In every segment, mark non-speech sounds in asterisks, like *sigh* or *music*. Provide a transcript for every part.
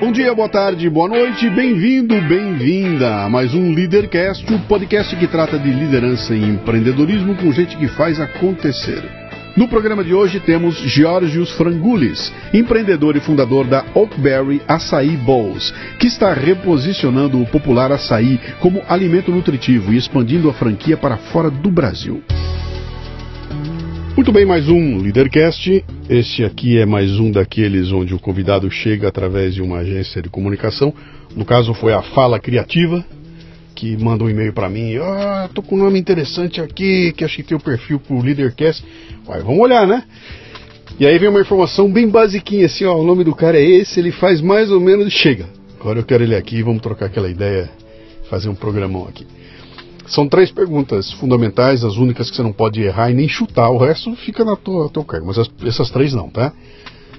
Bom dia, boa tarde, boa noite, bem-vindo, bem-vinda a mais um Leadercast, o podcast que trata de liderança e empreendedorismo com gente que faz acontecer. No programa de hoje temos Georgios Frangulis, empreendedor e fundador da Oakberry Açaí Bowls, que está reposicionando o popular açaí como alimento nutritivo e expandindo a franquia para fora do Brasil. Muito bem, mais um Leadercast. Este aqui é mais um daqueles onde o convidado chega através de uma agência de comunicação. No caso foi a Fala Criativa, que manda um e-mail para mim. Ah, tô com um nome interessante aqui, que acho que tem o perfil pro Leadercast. Uai, vamos olhar, né? E aí vem uma informação bem basiquinha assim, ó, o nome do cara é esse, ele faz mais ou menos, chega. Agora eu quero ele aqui, vamos trocar aquela ideia, fazer um programão aqui. São três perguntas fundamentais, as únicas que você não pode errar e nem chutar. O resto fica na tua, teu cargo, mas as, essas três não, tá?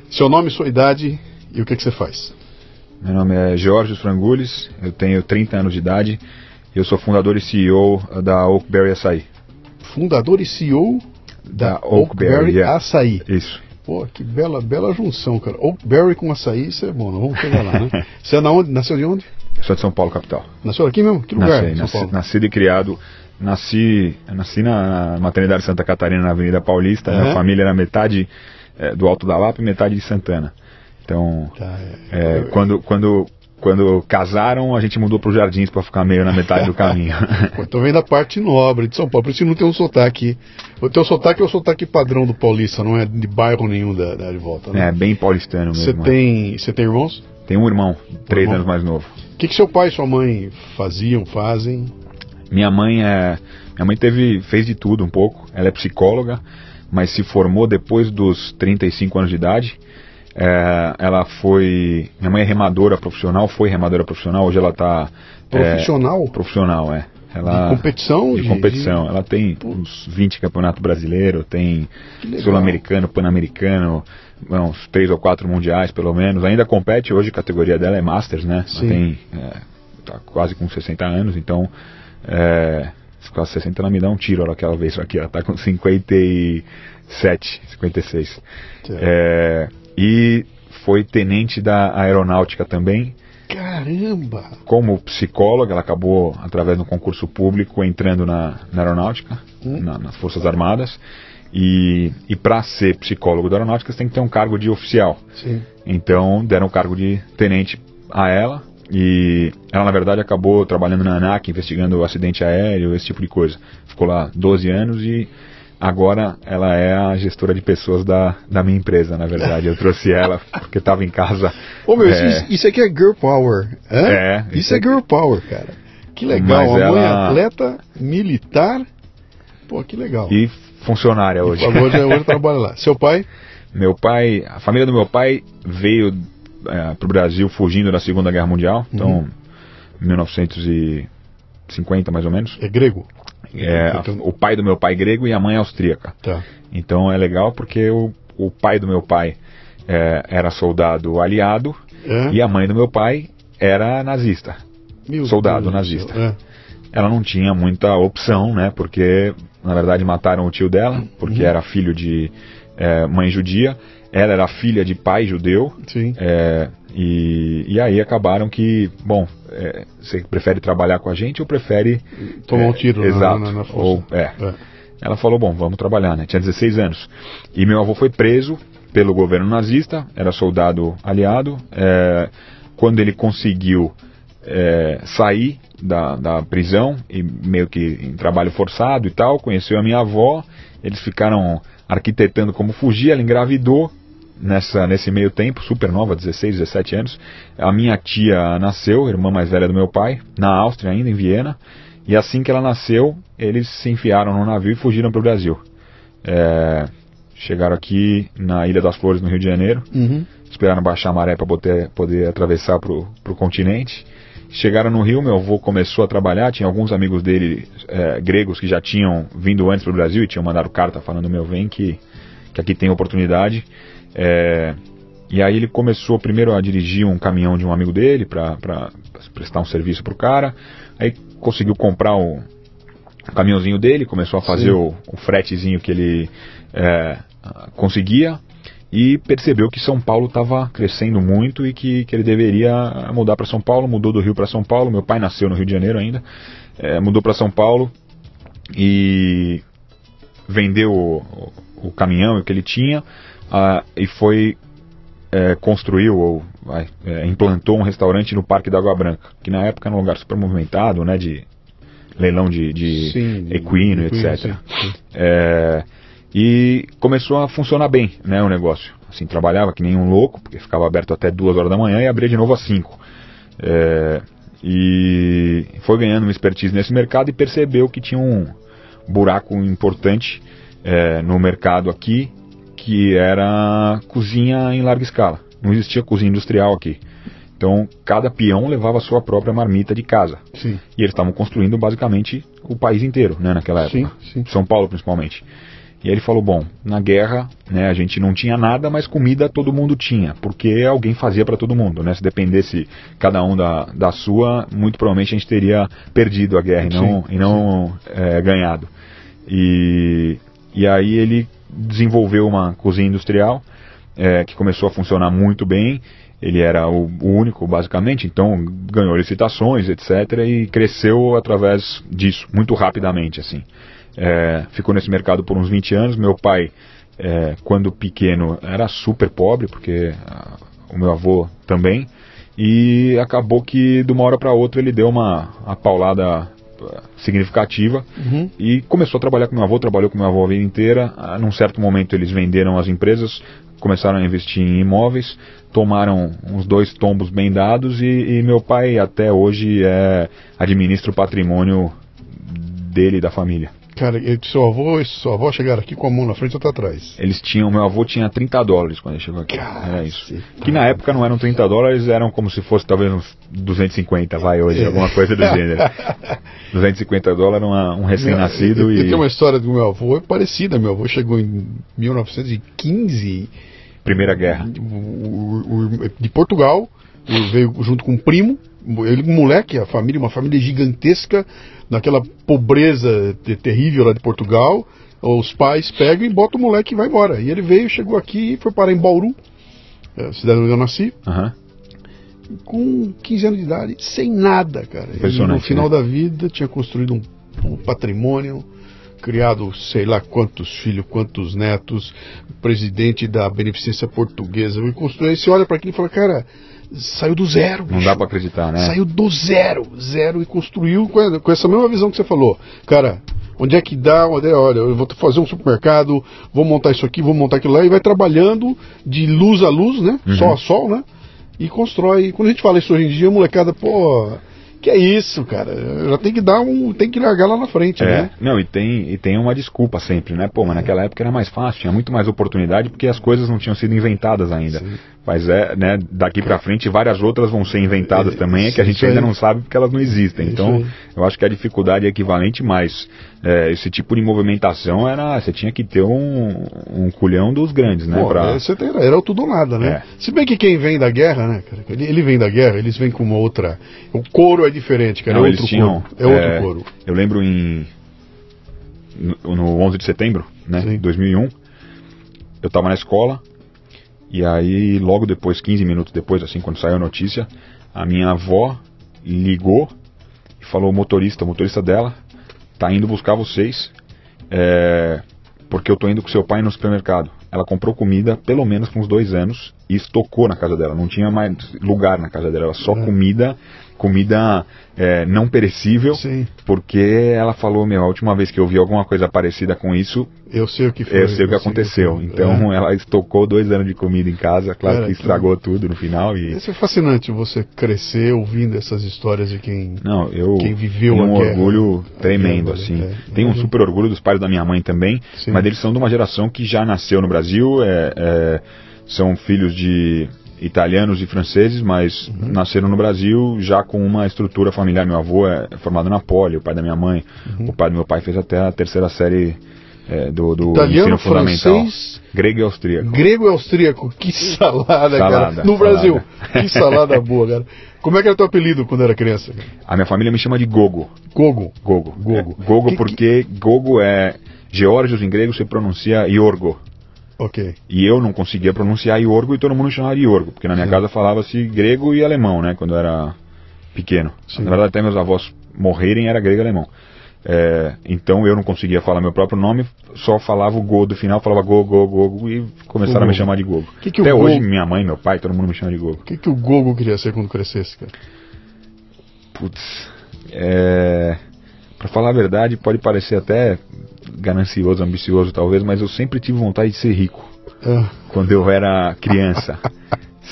Seu nome, sua idade e o que, que você faz. Meu nome é Jorge Frangulis, eu tenho 30 anos de idade e eu sou fundador e CEO da Oakberry Açaí. Fundador e CEO da, Da Oakberry, Oakberry yeah. Açaí. Isso. Pô, que bela, bela junção, cara. Oakberry com açaí, isso é bom, nós vamos chegar lá, né? *laughs* Você é na onde? Nasceu de onde? Eu sou de São Paulo, capital. Nasceu aqui mesmo? Que lugar? Nasci, nasci- nascido e criado. Nasci, nasci na maternidade Santa Catarina, na Avenida Paulista. Aham. Minha família era metade eh, do Alto da Lapa e metade de Santana. Então, Tá, é. eh, quando, quando, quando casaram, a gente mudou para os Jardins para ficar meio na metade do caminho. *laughs* Tô vendo a parte nobre de São Paulo, por isso não tem um sotaque. O teu sotaque é o sotaque padrão do paulista, não é de bairro nenhum da, da de volta, né? é bem paulistano Você mesmo. tem, você tem irmãos? Tem um irmão, três irmão? anos mais novo. O que, que seu pai e sua mãe faziam, fazem? Minha mãe é, minha mãe teve fez de tudo um pouco. Ela é psicóloga, mas se formou depois dos 35 anos de idade. É, ela foi, minha mãe é remadora profissional, foi remadora profissional. Hoje ela está Profissional? profissional, é. Ela, De competição? de De- competição. Ela tem uns 20 campeonatos brasileiros, tem sul-americano, pan-americano, uns três ou quatro mundiais pelo menos. Ainda compete hoje, a categoria dela é Masters, né? Ela tem é, tá quase com 60 anos, então é, se quase 60 ela me dá um tiro ela aquela vez aqui, ela tá com 57, 56. Certo. É, e foi tenente da aeronáutica também, Caramba! como psicóloga, ela acabou, através de um concurso público, entrando na, na aeronáutica, Hum. na- nas Forças Armadas. E, e para ser psicólogo da aeronáutica, você tem que ter um cargo de oficial. Sim. Então, deram o cargo de tenente a ela. E ela, na verdade, acabou trabalhando na ANAC, investigando o acidente aéreo, esse tipo de coisa. Ficou lá 12 anos e agora ela é a gestora de pessoas da, da minha empresa, na verdade. Eu trouxe *laughs* ela porque estava em casa. Ô meu, é, isso, isso aqui é Girl Power. hã? É, Isso, isso é aqui- Girl Power, cara. Que legal. Mas a mãe ela- atleta, militar. Pô, que legal. e funcionária hoje. Hoje, *laughs* hoje trabalha lá. Seu pai? Meu pai, a família do meu pai veio para o Brasil fugindo da Segunda Guerra Mundial, então 1950 mais ou menos. É grego? É, a- o pai do meu pai é grego e a mãe é austríaca. Tá. Então é legal porque o, o pai do meu pai é, era soldado aliado É? e a mãe do meu pai era nazista. Meu soldado Deus nazista. É. Ela não tinha muita opção, né? Porque na verdade mataram o tio dela, porque era filho de é, mãe judia. Ela era filha de pai judeu. Sim. É, e, e aí acabaram que, bom, é, você prefere trabalhar com a gente ou prefere Tomar é, um tiro na- exato, na, na força. ou, é. É. Ela falou, bom, vamos trabalhar, né? Tinha 16 anos. E meu avô foi preso pelo governo nazista, era soldado aliado. É, quando ele conseguiu é, sair da, da prisão, e meio que em trabalho forçado e tal, conheceu a minha avó, eles ficaram arquitetando como fugir, ela engravidou, nessa, nesse meio tempo, super nova, 16, 17 anos. A minha tia nasceu, irmã mais velha do meu pai, na Áustria ainda, em Viena. E assim que ela nasceu, eles se enfiaram no navio e fugiram para o Brasil. É, chegaram aqui na Ilha das Flores, no Rio de Janeiro. Uhum. Esperaram baixar a maré para poder, poder atravessar para o continente. Chegaram no Rio, meu avô começou a trabalhar. Tinha alguns amigos dele, é, gregos, que já tinham vindo antes para o Brasil e tinham mandado carta falando: Meu, vem que, que aqui tem oportunidade. É, e aí ele começou primeiro a dirigir um caminhão de um amigo dele para prestar um serviço para o cara. Aí conseguiu comprar o, o caminhãozinho dele, começou a fazer o, o fretezinho que ele é, conseguia. E percebeu que São Paulo estava crescendo muito e que, que ele deveria mudar para São Paulo. Mudou do Rio para São Paulo. Meu pai nasceu no Rio de Janeiro ainda. É, mudou para São Paulo e vendeu o, o, o caminhão que ele tinha uh, e foi é, construiu ou é, implantou um restaurante no Parque da Água Branca, que na época era um lugar super movimentado, né, de leilão de, de sim, equino, de, etc. Sim, sim. É, e começou a funcionar bem, né, o negócio. Assim, trabalhava que nem um louco, porque ficava aberto até duas horas da manhã e abria de novo às cinco. É, e foi ganhando uma expertise nesse mercado e percebeu que tinha um buraco importante é, no mercado aqui, que era cozinha em larga escala. Não existia cozinha industrial aqui. Então, cada peão levava a sua própria marmita de casa. Sim. E eles estavam construindo basicamente o país inteiro, né, naquela época. Sim, sim. São Paulo, principalmente. E aí ele falou: bom, na guerra, né, a gente não tinha nada, mas comida todo mundo tinha, porque alguém fazia para todo mundo, né? Se dependesse cada um da, da sua, muito provavelmente a gente teria perdido a guerra e não, sim, e não é, ganhado. E, e aí ele desenvolveu uma cozinha industrial é, que começou a funcionar muito bem. Ele era o, o único, basicamente, então ganhou licitações, etc. E cresceu através disso, muito rapidamente, assim. É, ficou nesse mercado por uns 20 anos. Meu pai, é, quando pequeno, era super pobre, porque a, o meu avô também. E acabou que de uma hora para outra ele deu uma, uma paulada significativa uhum. e começou a trabalhar com meu avô, trabalhou com meu avô a vida inteira. Ah, num certo momento eles venderam as empresas, começaram a investir em imóveis, tomaram uns dois tombos bem dados e, e meu pai até hoje é, administra o patrimônio dele e da família. Cara, seu avô e sua avó chegaram aqui com a mão na frente ou tá atrás? Eles tinham, meu avô tinha 30 dólares quando ele chegou aqui. Cara, era isso. Que na época não eram 30 dólares, eram como se fosse talvez uns 250, vai hoje, é. alguma coisa do gênero. *laughs* 250 dólares, uma, um recém-nascido e... Tem uma história do meu avô, é parecida, meu avô chegou em 1915... Primeira Guerra. De Portugal, veio junto com um primo, ele moleque, a família, uma família gigantesca, naquela pobreza terrível lá de Portugal, os pais pegam e botam o moleque e vai embora. E ele veio, chegou aqui, foi parar em Bauru, é, cidade onde eu nasci, uhum. com 15 anos de idade, sem nada, cara. E no final né? da vida tinha construído um, um patrimônio, criado sei lá quantos filhos, quantos netos, presidente da Beneficência Portuguesa, e construiu, e você olha para aquilo e fala, cara, saiu do zero. Não dá para acreditar, né? Saiu do zero, zero e construiu com, com, essa mesma visão que você falou. Cara, onde é que dá? Onde é, olha, eu vou fazer um supermercado, vou montar isso aqui, vou montar aquilo lá, e vai trabalhando de luz a luz, né? Uhum. Sol a sol, né? E constrói. Quando a gente fala isso hoje em dia, a molecada, pô que é isso, cara? Já tem que dar um. Tem que largar lá na frente, é, né? Não, e tem, e tem uma desculpa sempre, né? Pô, mas naquela época era mais fácil, tinha muito mais oportunidade porque as coisas não tinham sido inventadas ainda. Sim. Mas é, né, daqui para frente várias outras vão ser inventadas é, também, é que a gente ainda não sabe porque elas não existem. Então, eu acho que a dificuldade é equivalente, mas é, esse tipo de movimentação era. Você tinha que ter um, um culhão dos grandes, né? Pô, pra... tem, era o tudo ou nada, né? É. Se bem que quem vem da guerra, né, cara? Ele, ele, vem da guerra, eles vêm com uma outra. O couro é diferente, cara. Não, é outro tinham, couro. É outro é. Eu lembro em. No, no 11 de setembro, né? Sim. 2001. Eu tava na escola e aí, logo depois, 15 minutos depois, assim, quando saiu a notícia, a minha avó ligou e falou: o motorista, o motorista dela, tá indo buscar vocês, é, porque eu tô indo com seu pai no supermercado. Ela comprou comida pelo menos por uns dois anos e estocou na casa dela. Não tinha mais lugar na casa dela, era só é. comida comida é, não perecível, Sim. porque ela falou, meu, a última vez que eu vi alguma coisa parecida com isso, eu sei o que foi, eu sei o que aconteceu. Que então é. ela estocou dois anos de comida em casa, claro Cara, que estragou tudo no final. E... Isso é fascinante, você crescer ouvindo essas histórias de quem, não, eu quem viveu um guerra, tremendo, tremendo, assim. É. Tenho um super orgulho dos pais da minha mãe também, Sim. mas eles são de uma geração que já nasceu no Brasil, é, é são filhos de italianos e franceses, mas uhum. nasceram no Brasil já com uma estrutura familiar. Meu avô é formado na Poli, o pai da minha mãe, uhum. o pai do meu pai fez até a terceira série é, do, do Italiano, ensino fundamental. Francês, grego e austríaco. Grego e austríaco, que salada, *laughs* salada cara. No salada. Brasil, que *laughs* salada boa, cara. Como é que era teu apelido quando era criança? A minha família me chama de Gogo. Gogo? Gogo. Gogo, é, Gogo que, porque que... Gogo é... Geórgios em grego se pronuncia Iorgo. Ok. E eu não conseguia pronunciar Iorgo e todo mundo chamava Iorgo, porque na minha Sim. casa falava-se grego e alemão, né, quando eu era pequeno. Sim. Na verdade, até meus avós morrerem era grego e alemão. É, então eu não conseguia falar meu próprio nome, só falava o Go do final, falava Go, Go, Gogo e começaram a me chamar de Gogo. Que que até hoje, Gogo- minha mãe, meu pai, todo mundo me chama de Gogo. O que, que o Gogo queria ser quando crescesse, cara? Putz, é, pra falar a verdade, pode parecer até ganancioso, ambicioso talvez, mas eu sempre tive vontade de ser rico. Ah, quando eu era criança. *laughs*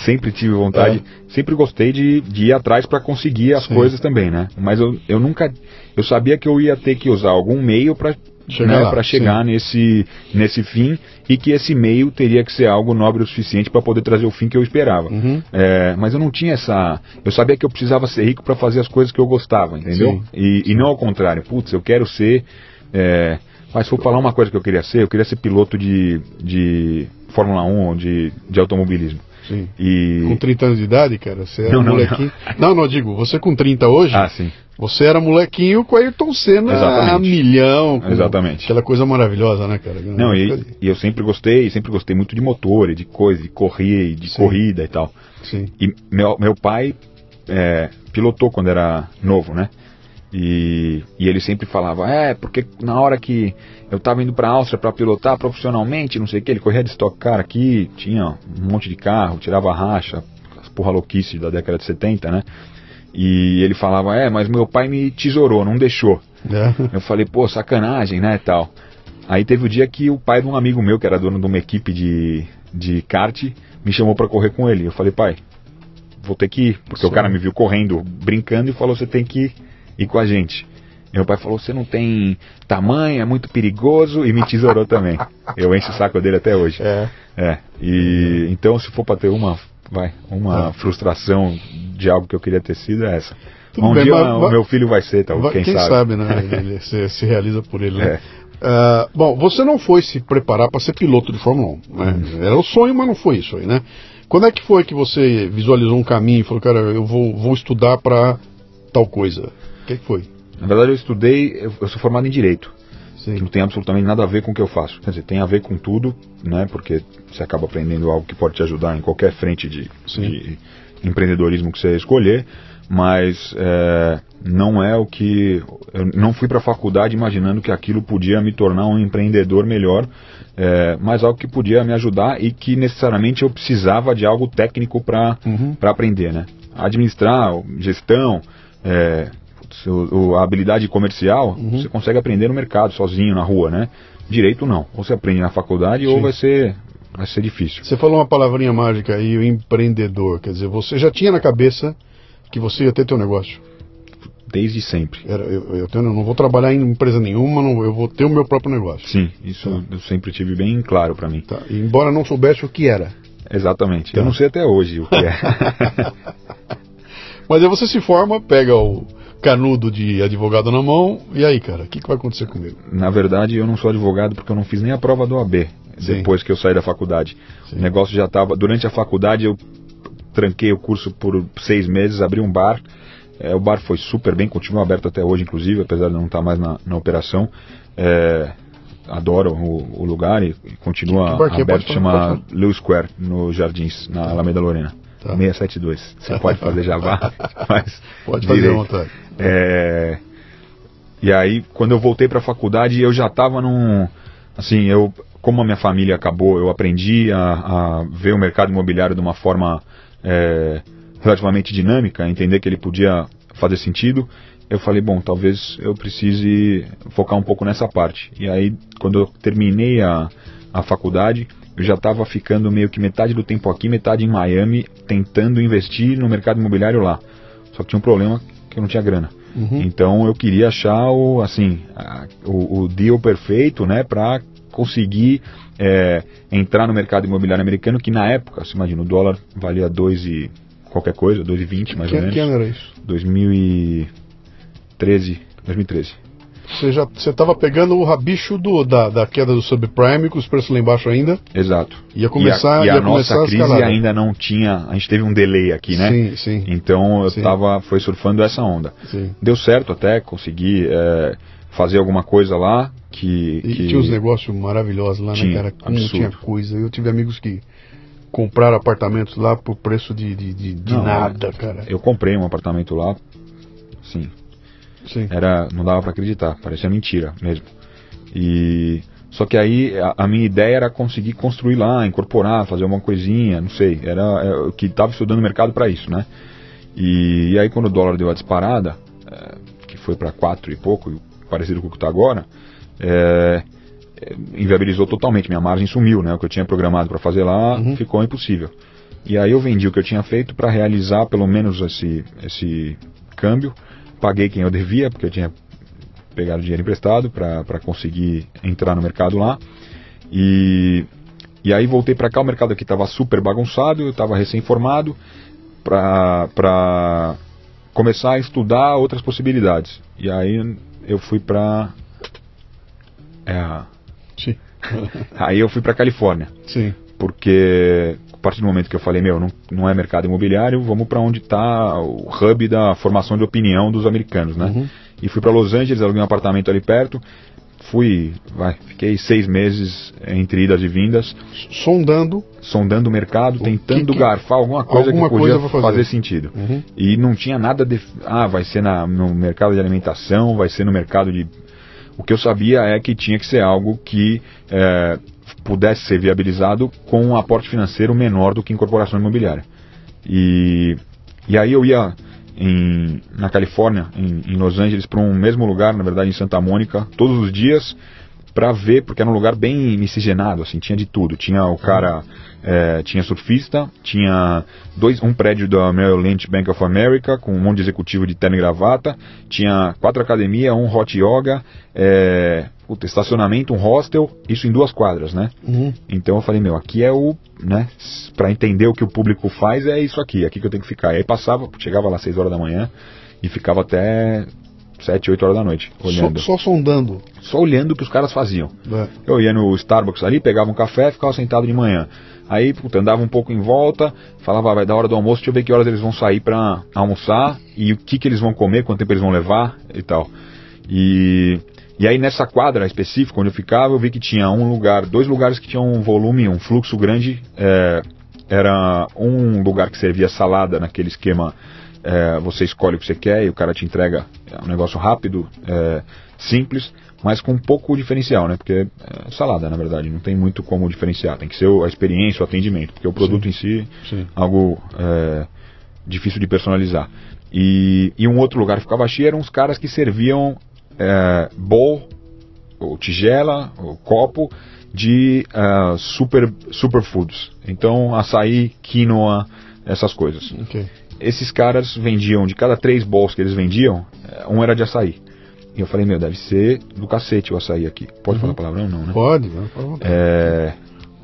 sempre tive vontade, sempre gostei de, de ir atrás para conseguir as Sim. coisas também, né? Mas eu, eu nunca, eu sabia que eu ia ter que usar algum meio para Chegar lá, para chegar nesse nesse fim e que esse meio teria que ser algo nobre o suficiente para poder trazer o fim que eu esperava. Uhum. É, mas eu não tinha essa, eu sabia que eu precisava ser rico para fazer as coisas que eu gostava, entendeu? Sim. E, e não ao contrário. Putz, eu quero ser. É, mas se for falar uma coisa que eu queria ser, eu queria ser piloto de, de Fórmula 1 ou de, de automobilismo. sim. E. Com 30 anos de idade, cara, você era Não, não, molequinho. Não. não, digo, você com 30 hoje, Ah, sim. você era molequinho com Ayrton Senna Exatamente. a milhão. Exatamente. Aquela coisa maravilhosa, né, cara? Não, e, e eu sempre gostei, sempre gostei muito de motor, e de coisa, de correr, de Sim. corrida e tal. Sim. E meu, meu pai é, pilotou quando era novo, né? E, e ele sempre falava, é, porque na hora que eu tava indo pra Áustria pra pilotar profissionalmente, não sei o que, ele corria de Stock Car aqui, tinha um monte de carro, tirava racha, as porra louquice da década de 70, né? E ele falava, é, mas meu pai me tesourou, não deixou. É. Eu falei, pô, sacanagem, né, tal. Aí teve o dia que o pai de um amigo meu, que era dono de uma equipe de, de kart, me chamou pra correr com ele. Eu falei, pai, vou ter que ir, porque Sim. o cara me viu correndo, brincando e falou, você tem que ir com a gente. E meu pai falou, você não tem tamanho, é muito perigoso, e me tesourou também. *laughs* Eu encho o saco dele até hoje. É. É, e então se for pra ter uma, vai, uma Ah. frustração de algo que eu queria ter sido é essa. Tudo um bem, dia mas- o mas- meu filho vai ser, tal, Vai- quem, quem sabe. sabe, né? *laughs* Ele se, se realiza por ele, né? É. Ah, bom, você não foi se preparar para ser piloto de Fórmula 1. Né? Uhum. Era o sonho, mas não foi isso aí, né? Quando é que foi que você visualizou um caminho e falou, cara, eu vou, vou estudar para tal coisa? O que, foi? Na verdade, eu estudei, eu, eu sou formado em Direito, que não Sim. tem absolutamente nada a ver com o que eu faço. Quer dizer, tem a ver com tudo, né? Porque você acaba aprendendo algo que pode te ajudar em qualquer frente de, Sim. de empreendedorismo que você escolher, mas é, não é o que. Eu não fui para a faculdade imaginando que aquilo podia me tornar um empreendedor melhor, é, mas algo que podia me ajudar e que necessariamente eu precisava de algo técnico para Uhum. aprender, né? Administrar, gestão, é, o- a habilidade comercial, Uhum. você consegue aprender no mercado, sozinho, na rua, né? Direito não. Ou você aprende na faculdade ou Sim. vai ser, vai ser difícil. Você falou uma palavrinha mágica aí, o empreendedor. Quer dizer, você já tinha na cabeça que você ia ter teu negócio. Desde sempre. Era, eu, eu, tenho- eu não vou trabalhar em empresa nenhuma, não- eu vou ter o meu próprio negócio. Sim, isso Tá. eu sempre tive bem claro para mim. Tá? Embora não soubesse o que era. Exatamente. Tá. Eu não sei até hoje o que é. *laughs* Mas aí você se forma, pega o canudo de advogado na mão, e aí, cara, o que, que vai acontecer comigo? Na verdade, eu não sou advogado porque eu não fiz nem a prova do AB Sim. depois que eu saí da faculdade. Sim. O negócio já estava. Durante a faculdade, eu tranquei o curso por seis meses, abri um bar. É, o bar foi super bem, continua aberto até hoje, inclusive, apesar de não estar mais na, na operação. É, adoro o, o lugar e, continua Que barquinho? aberto, Pode chama Lewis Square, no Jardins, na Alameda Lorena. Tá. 672. Você pode fazer Java, mas *laughs* Pode fazer à direito. vontade. É, e aí, quando eu voltei para a faculdade, eu já estava num. Assim, eu, como a minha família acabou, eu aprendi a, a ver o mercado imobiliário de uma forma é, relativamente dinâmica, entender que ele podia fazer sentido. Eu falei, bom, talvez eu precise focar um pouco nessa parte. E aí, quando eu terminei a, a faculdade, eu já estava ficando meio que metade do tempo aqui, metade em Miami, tentando investir no mercado imobiliário lá. Só que tinha um problema que eu não tinha grana. Uhum. Então eu queria achar o assim a- o, o deal perfeito, né, para conseguir é, entrar no mercado imobiliário americano que na época, você imagina, o dólar valia dois e qualquer coisa, 2,20 mais que, ou menos. que ano era isso? 2013, 2013. Você já você estava pegando o rabicho do, da, da queda do subprime, com os preços lá embaixo ainda. Exato. Ia começar- e a, e a nossa a crise escalada. ainda não tinha, a gente teve um delay aqui, né? Sim, sim. Então eu Sim. tava foi surfando essa onda. sim. Deu certo até, consegui. é, fazer alguma coisa lá que. E que... tinha uns negócios maravilhosos lá, Tinha, né, cara? Como absurdo. tinha coisa. Eu tive amigos que compraram apartamentos lá por preço de, de, de, de Não, nada, cara. Eu comprei um apartamento lá, sim, Sim. era, não dava pra acreditar, parecia mentira mesmo. E só que aí a, a minha ideia era conseguir construir lá, incorporar, fazer uma coisinha, não sei, era é, o que estava estudando o mercado para isso, né? E, e aí quando o dólar deu a disparada, é, que foi para quatro e pouco, parecido com o que está agora, é, é, inviabilizou totalmente, minha margem sumiu, né? O que eu tinha programado para fazer lá Uhum. ficou impossível. E aí eu vendi o que eu tinha feito para realizar pelo menos esse, esse câmbio. Paguei quem eu devia, porque eu tinha pegado dinheiro emprestado para conseguir entrar no mercado lá. E, e aí voltei para cá, o mercado aqui estava super bagunçado, eu estava recém-formado para começar a estudar outras possibilidades. E aí eu fui para é, Sim. *laughs* aí eu fui para Califórnia Sim. porque a partir do momento que eu falei, meu, não, não é mercado imobiliário, vamos para onde está o hub da formação de opinião dos americanos, né? Uhum. E fui para Los Angeles, aluguei um apartamento ali perto, fui, vai, fiquei seis meses entre idas e vindas, Sondando. sondando o mercado, O tentando que que- garfar alguma coisa alguma que podia coisa fazer. fazer sentido. Uhum. E não tinha nada de. Ah, vai ser na, no mercado de alimentação, vai ser no mercado de. O que eu sabia é que tinha que ser algo que é, pudesse ser viabilizado com um aporte financeiro menor do que incorporação imobiliária. E, e aí eu ia em, na Califórnia, em, em Los Angeles, para um mesmo lugar, na verdade em Santa Mônica, todos os dias para ver, porque era um lugar bem miscigenado, assim, tinha de tudo. Tinha o cara, é, tinha surfista, tinha dois, um prédio da Merrill Lynch Bank of America com um monte de executivo de terno e gravata, tinha quatro academias, um hot yoga, é, puta, estacionamento, um hostel, isso em duas quadras, né? Uhum. Então eu falei, meu, aqui é o, né, para entender o que o público faz é isso aqui, aqui que eu tenho que ficar. E aí passava, chegava lá às 6 horas da manhã e ficava até 7, 8 horas da noite, olhando. Só, só sondando. Só olhando o que os caras faziam. É. Eu ia no Starbucks ali, pegava um café, ficava sentado de manhã. Aí, puta, andava um pouco em volta, falava, ah, vai dar hora do almoço, deixa eu ver que horas eles vão sair pra almoçar e o que que eles vão comer, quanto tempo eles vão levar e tal. E, e aí nessa quadra específica onde eu ficava, eu vi que tinha um lugar, dois lugares que tinham um volume, um fluxo grande. é, era um lugar que servia salada naquele esquema, é, você escolhe o que você quer e o cara te entrega é um negócio rápido, é, simples, mas com um pouco diferencial, né? Porque é salada, na verdade, não tem muito como diferenciar. Tem que ser a experiência, o atendimento, porque o produto em si Sim. algo é, difícil de personalizar. E, e um outro lugar que ficava cheio eram os caras que serviam é, bowl, ou tigela, ou copo de ah, super superfoods. Então, açaí, quinoa, essas coisas. Ok. Esses caras vendiam, de cada três bowls que eles vendiam, eh, um era de açaí. E eu falei, meu, deve ser do cacete o açaí aqui. Pode falar palavrão? Não, né? Pode, né? Pode. É,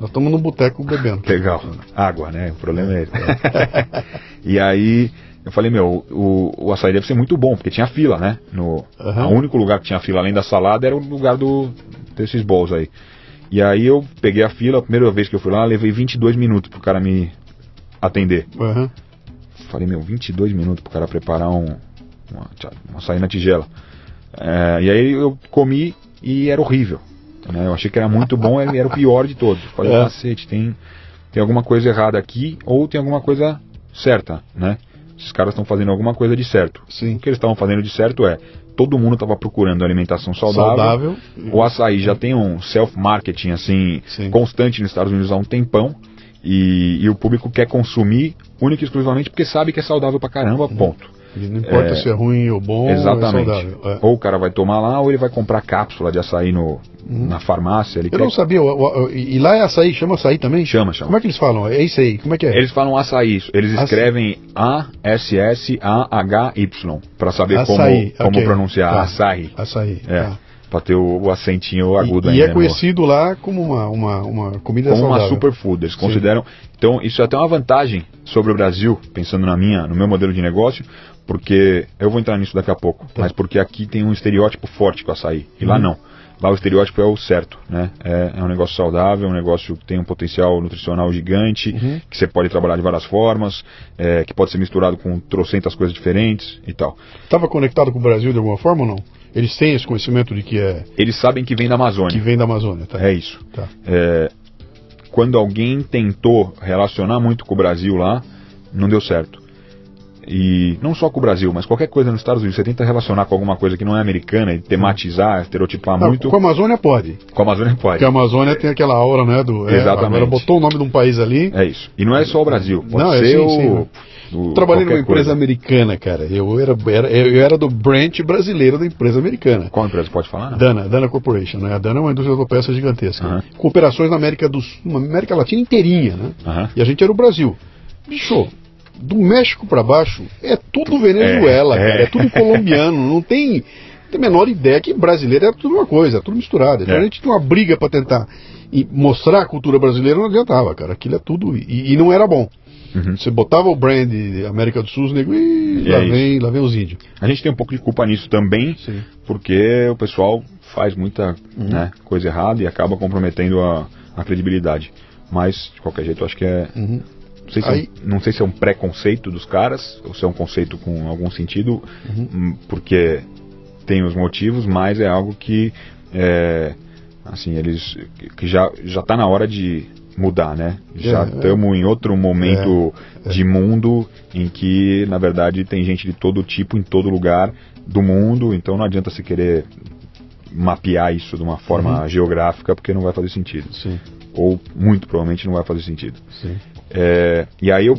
Nós estamos no boteco bebendo. *laughs* Legal. Água, né? O problema é esse. né? *laughs* e aí eu falei, meu, o, o açaí deve ser muito bom, porque tinha fila, né? No, Aham. O único lugar que tinha fila além da salada era o lugar do, desses bowls aí. E aí eu peguei a fila, a primeira vez que eu fui lá, levei 22 minutos pro cara me atender. Aham. Falei, meu, 22 minutos pro cara preparar um, uma, um açaí na tigela. É, e aí eu comi e era horrível. né? Eu achei que era muito bom e era o pior de todos. Falei, É. cacete, tem, tem alguma coisa errada aqui ou tem alguma coisa certa, né? Esses caras estão fazendo alguma coisa de certo. Sim. O que eles estavam fazendo de certo é, todo mundo estava procurando alimentação saudável. Saudável. O açaí já tem um self-marketing assim Sim. constante nos Estados Unidos há um tempão. E, e o público quer consumir única e exclusivamente porque sabe que é saudável pra caramba, ponto. E não importa É, se é ruim ou bom, Exatamente. é saudável. É. Ou o cara vai tomar lá, ou ele vai comprar cápsula de açaí no, na farmácia. Ele Uhum. Eu quer- não sabia. E lá é açaí, chama açaí também? Chama, chama. Como é que eles falam? É isso aí, como é que é? Eles falam açaí, eles Açaí. escrevem A-S-S-A-H-Y, pra saber Açaí, como, como ok. pronunciar Tá. açaí. Açaí. É, tá. Pra ter o, o acentinho agudo E, e ainda. é no- conhecido lá como uma, uma, uma comida como saudável. uma superfood. Eles consideram. Então, isso é até uma vantagem sobre o Brasil, pensando na minha, no meu modelo de negócio, porque eu vou entrar nisso daqui a pouco, Tá. mas porque aqui tem um estereótipo forte com açaí. E lá Uhum. não. lá o estereótipo é o certo, né? É, é um negócio saudável, um negócio que tem um potencial nutricional gigante, Uhum. que você pode trabalhar de várias formas, é, que pode ser misturado com trocentas coisas diferentes e tal. Estava conectado com o Brasil de alguma forma ou não? Eles têm esse conhecimento de que é Eles sabem que vem da que Amazônia. vem da Amazônia, tá? É isso. Tá. É, quando alguém tentou relacionar muito com o Brasil lá, não deu certo. E não só com o Brasil, mas qualquer coisa nos Estados Unidos, você tenta relacionar com alguma coisa que não é americana e tematizar, estereotipar Não, muito, Com a Amazônia pode. com a Amazônia pode. Porque a Amazônia tem aquela aura, né? Do, é, Exatamente. Agora botou o nome de um país ali. É isso. E não é só o Brasil, pode Não, é ser sim, o, sim. O- Trabalhei numa empresa coisa. americana, cara. Eu era, era- eu era do branch brasileiro da empresa americana. Qual empresa pode falar? Não? Dana, Dana Corporation, né? A Dana é uma indústria de autopeças gigantesca. Aham. Com operações na América do Sul, na América Latina inteirinha, né? E a gente era o Brasil. Bicho, do México pra baixo é tudo Venezuela, É, cara. é. É tudo colombiano. Não tem, tem a menor ideia que brasileiro é tudo uma coisa, é tudo misturado. Então É. a gente tinha uma briga pra tentar e mostrar a cultura brasileira, não adiantava, cara. Aquilo é tudo. E, e não era bom. Uhum. Você botava o brand América do Sul, os "Ih, É lá, isso. vem, lá vem os índios. A gente tem um pouco de culpa nisso também, Sim. porque o pessoal faz muita Uhum. né, coisa errada e acaba comprometendo a, a credibilidade. Mas, de qualquer jeito, eu acho que é. Uhum. Não sei, se é Aí- um, não sei se é um preconceito dos caras, ou se é um conceito com algum sentido, Uhum. hum, porque tem os motivos, mas é algo que. é, assim, eles. que já, já tá na hora de mudar, né? Já É, é. estamos em outro momento de mundo em que, na verdade, tem gente de todo tipo em todo lugar do mundo, então não adianta se querer mapear isso de uma forma Uhum. geográfica, porque não vai fazer sentido. Sim, Ou muito provavelmente não vai fazer sentido. sim. É, e aí eu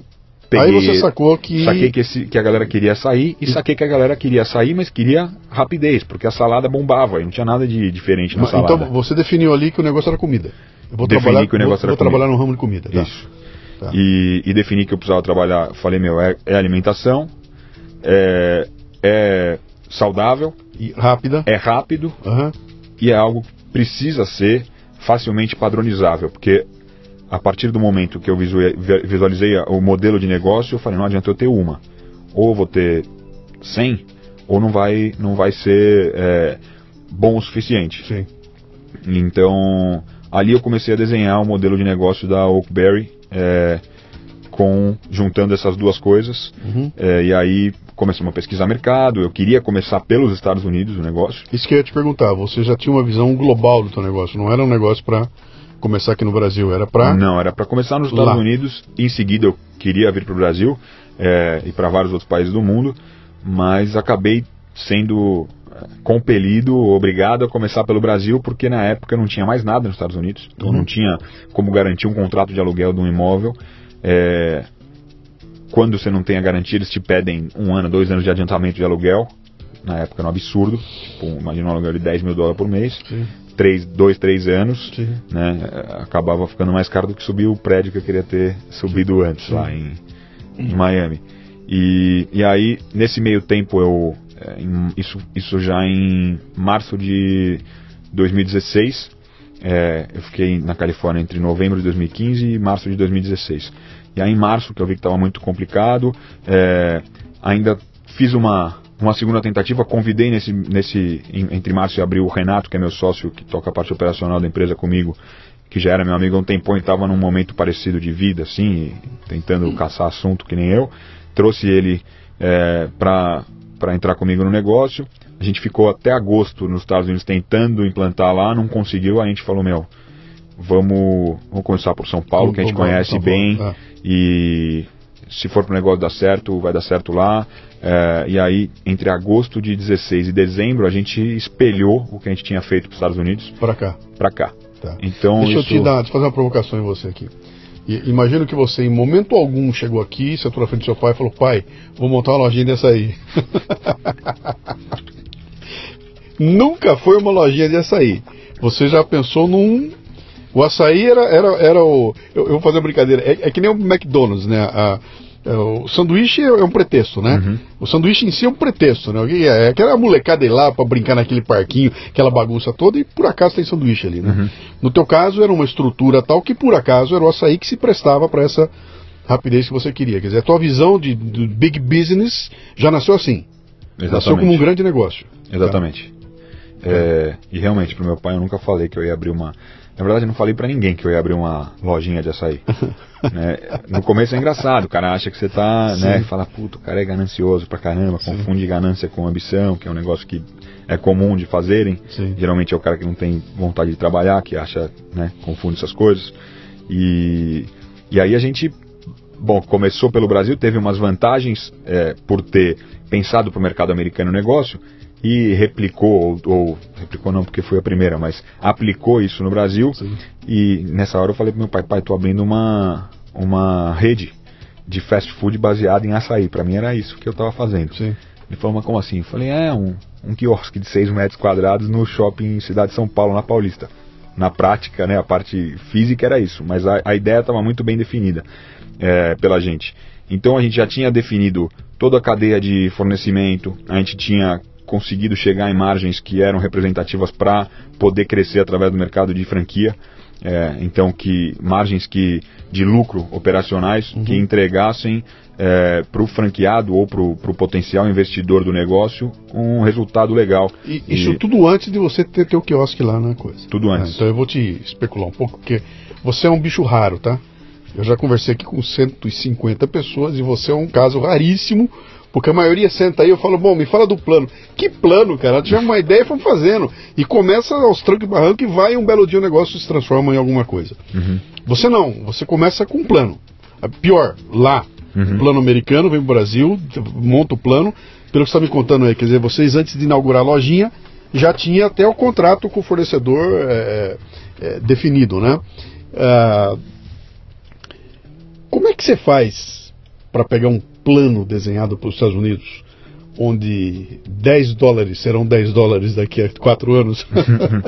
peguei. Aí você sacou que. Saquei que, esse- que a galera queria sair e saquei que a galera queria sair, mas queria rapidez, porque a salada bombava e não tinha nada de diferente na Mas, salada. Então você definiu ali que o negócio era comida. Eu vou Defini trabalhar, que o negócio vou, era vou trabalhar comida. no ramo de comida. Tá. Isso. Tá. E, e defini que eu precisava trabalhar. Falei, meu, é, é alimentação, é, é saudável, E rápida. é rápido Aham. e é algo que precisa ser facilmente padronizável, porque a partir do momento que eu visua- vi- visualizei o modelo de negócio, eu falei, não adianta eu ter uma. Ou vou ter 100, ou não vai, não vai ser é, bom o suficiente. Sim. Então, ali eu comecei a desenhar o modelo de negócio da Oakberry, é, com, juntando essas duas coisas. Uhum. É, e aí começamos a pesquisar mercado. Eu queria começar pelos Estados Unidos o negócio. Isso que eu ia te perguntar. Você já tinha uma visão global do teu negócio. Não era um negócio para começar aqui no Brasil. Era para. Não, era para começar nos Estados Lá. Unidos. Em seguida eu queria vir para o Brasil é, e para vários outros países do mundo, mas acabei sendo compelido, obrigado a começar pelo Brasil, porque na época não tinha mais nada nos Estados Unidos, então Uhum. não tinha como garantir um contrato de aluguel de um imóvel. É, quando você não tem a garantia, eles te pedem um ano, dois anos de adiantamento de aluguel. Na época era um absurdo. Tipo, imagina um aluguel de 10 mil dólares por mês. Sim. Três, dois, três anos Sim. né, acabava ficando mais caro do que subir o prédio que eu queria ter subido antes lá em, em Miami. E, e aí, nesse meio tempo, eu. Eh, em- isso, isso já em março de 2016. eh, eu fiquei na Califórnia entre novembro de 2015 e março de 2016. E aí, em março, que eu vi que estava muito complicado, eh, ainda fiz uma, uma segunda tentativa, convidei nesse, nesse entre março e abril o Renato, que é meu sócio, que toca a parte operacional da empresa comigo, que já era meu amigo há um tempão e estava num momento parecido de vida, assim, tentando caçar assunto que nem eu. Trouxe ele é, para entrar comigo no negócio. A gente ficou até agosto nos Estados Unidos tentando implantar lá, não conseguiu. A gente falou, meu, vamos, vamos começar por São Paulo, que a gente conhece bem. tá. E se for pro negócio dar certo, vai dar certo lá. É, e aí, entre agosto de 16 e dezembro, a gente espelhou o que a gente tinha feito para os Estados Unidos Para cá. para cá. Tá. Então, Deixa eu isso... te dar, deixa eu fazer uma provocação em você aqui. E, imagino que você, em momento algum, chegou aqui, sentou na frente do seu pai e falou: Pai, vou montar uma lojinha dessa aí. *laughs* Nunca foi uma lojinha de açaí. Você já pensou num. O açaí era, era, era o. Eu, eu vou fazer uma brincadeira. É, é que nem o McDonald's, né? A- o sanduíche é um pretexto, né? Uhum. O sanduíche em si é um pretexto, né? Que É aquela molecada ir lá pra brincar naquele parquinho, aquela bagunça toda, e por acaso tem sanduíche ali, né? Uhum. No teu caso era uma estrutura tal que por acaso era o açaí que se prestava para essa rapidez que você queria. Quer dizer, a tua visão de, de big business já nasceu assim. Nasceu como um Exatamente. grande negócio. Exatamente. É, e realmente, pro meu pai eu nunca falei que eu ia abrir uma. Na verdade, eu não falei para ninguém que eu ia abrir uma lojinha de açaí. *laughs* né? No começo é engraçado, o cara acha que você tá, Sim. né? Fala, puto, o cara é ganancioso pra caramba, Sim. confunde ganância com ambição, que é um negócio que é comum de fazerem. Sim. Geralmente é o cara que não tem vontade de trabalhar, que acha, né? Confunde essas coisas. E, e aí a gente bom, começou pelo Brasil, teve umas vantagens é, por ter pensado para o mercado americano o negócio e replicou, ou, ou, replicou não porque foi a primeira, mas aplicou isso no Brasil. Sim. E nessa hora eu falei pro meu pai, pai, tô abrindo uma, uma rede de fast food baseada em açaí. Para mim era isso que eu estava fazendo. Sim. Ele falou, mas como assim? Eu falei, é um, um quiosque de 6 metros quadrados no shopping Cidade de São Paulo, na Paulista. Na prática, né, a parte física era isso, mas a, a ideia estava muito bem definida é, pela gente. Então a gente já tinha definido toda a cadeia de fornecimento, a gente tinha conseguido chegar em margens que eram representativas para poder crescer através do mercado de franquia. É, então que margens que de lucro operacionais uhum. que entregassem é, para o franqueado ou para o potencial investidor do negócio um resultado legal. E, e... Isso tudo antes de você ter teu quiosque lá na coisa. Tudo antes. É, então eu vou te especular um pouco, porque você é um bicho raro, tá? Eu já conversei aqui com 150 pessoas e você é um caso raríssimo porque a maioria senta aí, eu falo, bom, me fala do plano. Que plano, cara? Tivemos uma ideia e fomos fazendo. E começa aos trancos e barrancos e vai um belo dia o negócio se transforma em alguma coisa. Uhum. Você não, você começa com um plano. Pior, lá, uhum. plano americano, vem pro Brasil, monta o plano. Pelo que você está me contando aí, quer dizer, vocês antes de inaugurar a lojinha, já tinha até o contrato com o fornecedor é, é, definido, né? Ah, como é que você faz para pegar um plano desenhado para os Estados Unidos, onde 10 dólares serão 10 dólares daqui a 4 anos,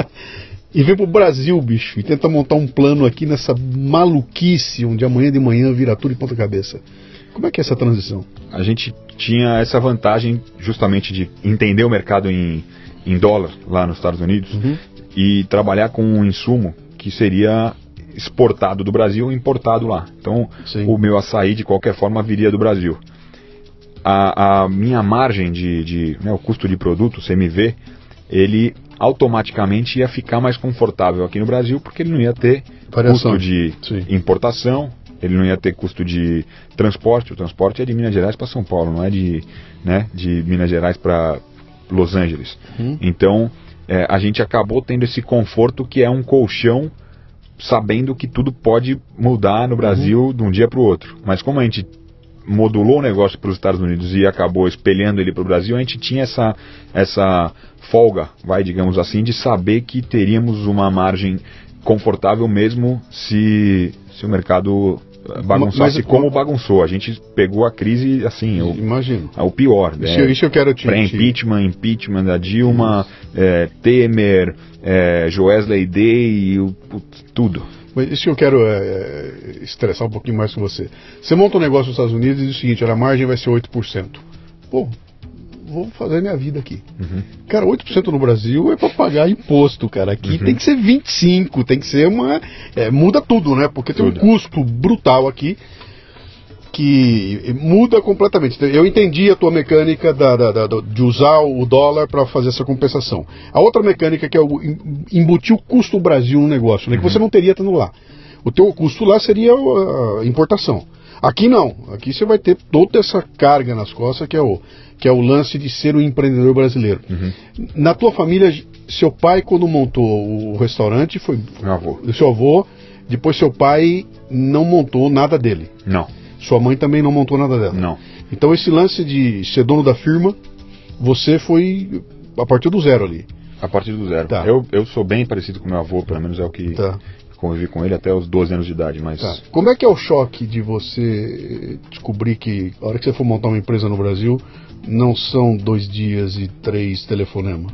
*laughs* e vem para o Brasil, bicho, e tenta montar um plano aqui nessa maluquice, onde amanhã de manhã vira tudo de ponta cabeça. Como é que é essa transição? A gente tinha essa vantagem justamente de entender o mercado em, em dólar lá nos Estados Unidos uhum. e trabalhar com um insumo que seria exportado do Brasil e importado lá. Então, Sim. o meu açaí, de qualquer forma, viria do Brasil. A, a minha margem de, de né, o custo de produto, CMV, ele automaticamente ia ficar mais confortável aqui no Brasil, porque ele não ia ter Variação. custo de Sim. importação, ele não ia ter custo de transporte. O transporte é de Minas Gerais para São Paulo, não é de, né, de Minas Gerais para Los Angeles. Hum. Então, é, a gente acabou tendo esse conforto que é um colchão sabendo que tudo pode mudar no Brasil uhum. de um dia para o outro. Mas como a gente modulou o negócio para os Estados Unidos e acabou espelhando ele para o Brasil, a gente tinha essa, essa folga, vai, digamos assim, de saber que teríamos uma margem confortável mesmo se, se o mercado bagunçasse mas, como bagunçou. A gente pegou a crise assim, o, imagino. o pior. Isso, né? isso eu quero te Pré-impeachment, impeachment da Dilma, é, Temer, é, Joesley Day, o, tudo. Mas isso eu quero é, é, estressar um pouquinho mais com você. Você monta um negócio nos Estados Unidos e diz o seguinte: olha, a margem vai ser 8%. Pô, vou fazer minha vida aqui. Uhum. Cara, 8% no Brasil é para pagar imposto, cara. Aqui uhum. tem que ser 25%, tem que ser uma. É, muda tudo, né? Porque tem tudo. um custo brutal aqui que muda completamente. Eu entendi a tua mecânica da, da, da, de usar o dólar para fazer essa compensação. A outra mecânica que é o embutir o custo Brasil no negócio, né, que uhum. você não teria estando lá. O teu custo lá seria a importação. Aqui não. Aqui você vai ter toda essa carga nas costas que é o que é o lance de ser um empreendedor brasileiro. Uhum. Na tua família, seu pai, quando montou o restaurante, foi. Meu avô. Seu avô. Depois seu pai não montou nada dele. Não. Sua mãe também não montou nada dela. Não. Então esse lance de ser dono da firma, você foi a partir do zero ali. A partir do zero. Tá. Eu, eu sou bem parecido com meu avô, pelo menos é o que tá. Convivi com ele até os 12 anos de idade. Mas... Tá. Como é que é o choque de você descobrir que a hora que você for montar uma empresa no Brasil, não são dois dias e três telefonemas.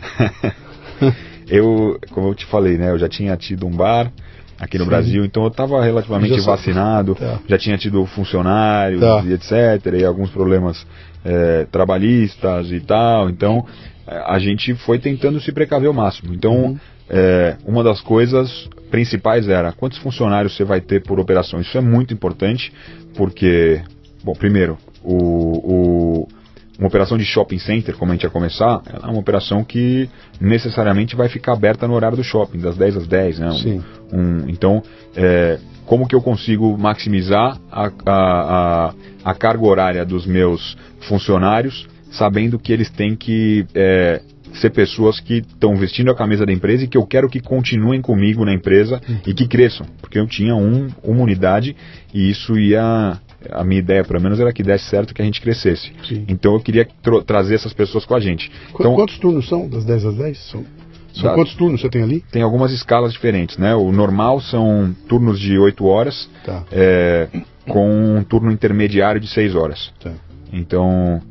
*laughs* eu, como eu te falei, né, eu já tinha tido um bar aqui no Sim. Brasil, então eu estava relativamente já vacinado, tá. já tinha tido funcionários tá. e etc, e alguns problemas é, trabalhistas e tal, então é, a gente foi tentando se precaver ao máximo. Então, uhum. É, uma das coisas principais era quantos funcionários você vai ter por operação. Isso é muito importante, porque, bom, primeiro, o, o uma operação de shopping center, como a gente ia começar, é uma operação que necessariamente vai ficar aberta no horário do shopping, das 10 às 10, né? Sim. Um, então, é, como que eu consigo maximizar a, a, a, a, carga horária dos meus funcionários, sabendo que eles têm que é, ser pessoas que estão vestindo a camisa da empresa e que eu quero que continuem comigo na empresa uhum. e que cresçam, porque eu tinha um, uma unidade e isso ia a minha ideia, pelo menos, era que desse certo que a gente crescesse. Sim. Então eu queria trazer essas pessoas com a gente. Qu então, quantos turnos são das 10 às 10? São, são da, quantos turnos você tem ali? Tem algumas escalas diferentes, né? O normal são turnos de 8 horas, tá. é, com um turno intermediário de 6 horas. Tá. Então,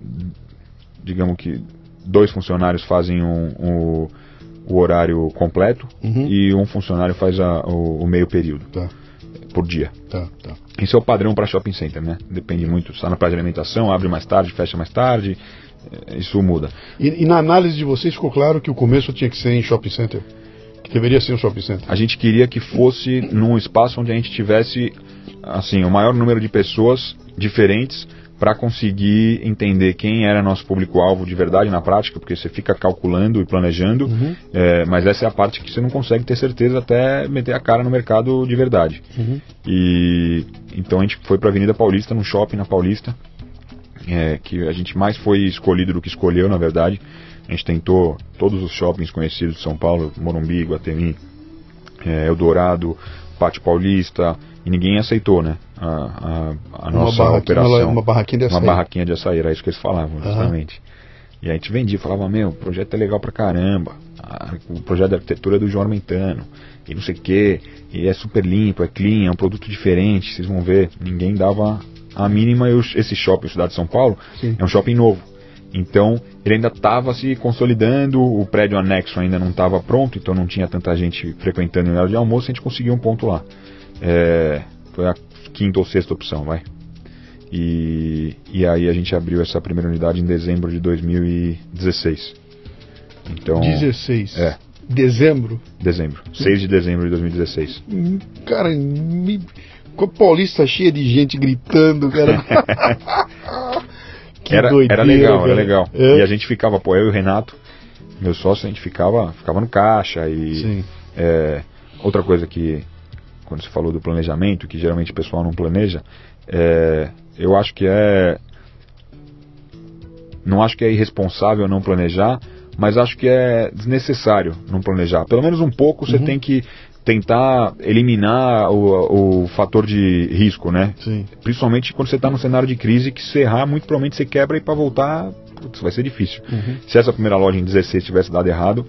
digamos que dois funcionários fazem um, um o horário completo uhum. e um funcionário faz a, o, o meio período. Tá por dia. Tá, tá. Isso é o padrão para shopping center, né? Depende muito. Está na praia de alimentação, abre mais tarde, fecha mais tarde. Eh, isso muda. E, e, na análise de vocês ficou claro que o começo tinha que ser em shopping center? Que deveria ser um shopping center? A gente queria que fosse num espaço onde a gente tivesse assim o maior número de pessoas diferentes para conseguir entender quem era nosso público-alvo de verdade na prática, porque você fica calculando e planejando, uhum. é, mas essa é a parte que você não consegue ter certeza até meter a cara no mercado de verdade. Uhum. E então a gente foi para a Avenida Paulista, num shopping na Paulista, é, que a gente mais foi escolhido do que escolheu, na verdade. A gente tentou todos os shoppings conhecidos de São Paulo, Morumbi, Guatemi, é, Eldorado, Pátio Paulista, e ninguém aceitou, né? A, a, a nossa operação. Uma barraquinha de açaí. Uma barraquinha de açaí, era isso que eles falavam, justamente. Uhum. E a gente vendia, falava, meu, o projeto é legal pra caramba. o projeto de arquitetura é do João Armentano. E não sei o quê. E é super limpo, é clean, é um produto diferente, vocês vão ver. Ninguém dava a mínima. Eu, esse shopping, Cidade de São Paulo, Sim. é um shopping novo. Então, ele ainda estava se consolidando, o prédio anexo ainda não estava pronto, então não tinha tanta gente frequentando no hora de almoço, a gente conseguiu um ponto lá. É, foi a quinta ou sexta opção, vai. E, e aí a gente abriu essa primeira unidade em dezembro de 2016. Então, 16? É. Dezembro? Dezembro. 6 de dezembro de 2016. Cara, me... Paulista cheia de gente gritando, cara. *laughs* que era, doideira, era legal, cara. era legal. É. E a gente ficava, pô, eu e o Renato, meu sócio, a gente ficava, ficava no caixa e. É, outra coisa que quando você falou do planejamento, que geralmente o pessoal não planeja, é, eu acho que é. Não acho que é irresponsável não planejar, mas acho que é desnecessário não planejar. Pelo menos um pouco você uhum. tem que tentar eliminar o, o fator de risco, né? Sim. Principalmente quando você está num cenário de crise que se errar, muito provavelmente você quebra e para voltar putz, vai ser difícil. Uhum. Se essa primeira loja em 16 tivesse dado errado.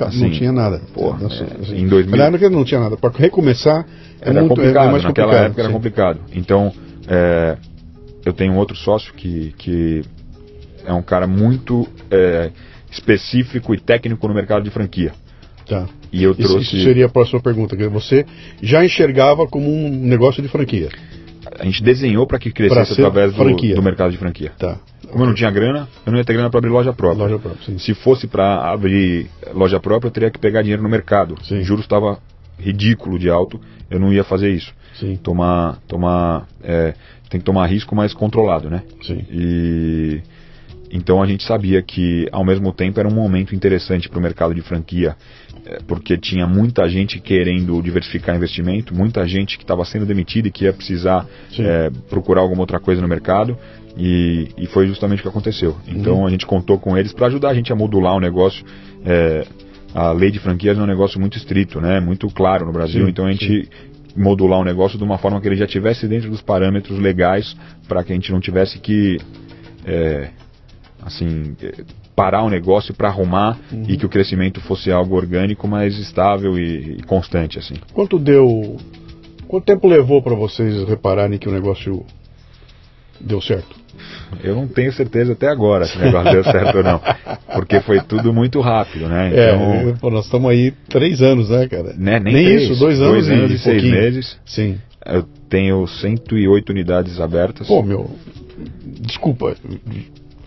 Assim, não tinha nada. Porra, Nossa, é, assim, em 2000. Melhor que não tinha nada. Para recomeçar é era muito, complicado. É mais naquela complicado, época sim. era complicado. Então, é, eu tenho um outro sócio que, que é um cara muito é, específico e técnico no mercado de franquia. Tá. E eu trouxe... Isso seria a próxima pergunta. Que você já enxergava como um negócio de franquia? A gente desenhou para que crescesse através do, do, mercado de franquia. Tá. Como eu não tinha grana, eu não ia ter grana para abrir loja própria. Loja própria. Se fosse para abrir loja própria, eu teria que pegar dinheiro no mercado. Sim. O juros estava ridículo de alto, eu não ia fazer isso. Sim. Tomar, tomar, é, tem que tomar risco mais controlado, né? Sim. E então a gente sabia que, ao mesmo tempo, era um momento interessante para o mercado de franquia, porque tinha muita gente querendo diversificar investimento, muita gente que estava sendo demitida e que ia precisar é, procurar alguma outra coisa no mercado, e, e, foi justamente o que aconteceu. Então uhum. a gente contou com eles para ajudar a gente a modular o negócio. É, a lei de franquias é um negócio muito estrito, né? muito claro no Brasil, sim, então a gente sim modular o negócio de uma forma que ele já tivesse dentro dos parâmetros legais para que a gente não tivesse que é, assim, parar o negócio para arrumar uhum. e que o crescimento fosse algo orgânico, mas estável e, e constante, assim. Quanto deu, quanto tempo levou para vocês repararem que o negócio deu certo? Eu não tenho certeza até agora se o negócio deu certo ou não. Porque foi tudo muito rápido, né? É, então, é, pô, nós estamos aí três anos, né, cara? Né? Nem, Nem três, isso, dois anos, dois anos e, e seis meses. Sim. Eu tenho 108 unidades abertas. Pô, meu, desculpa,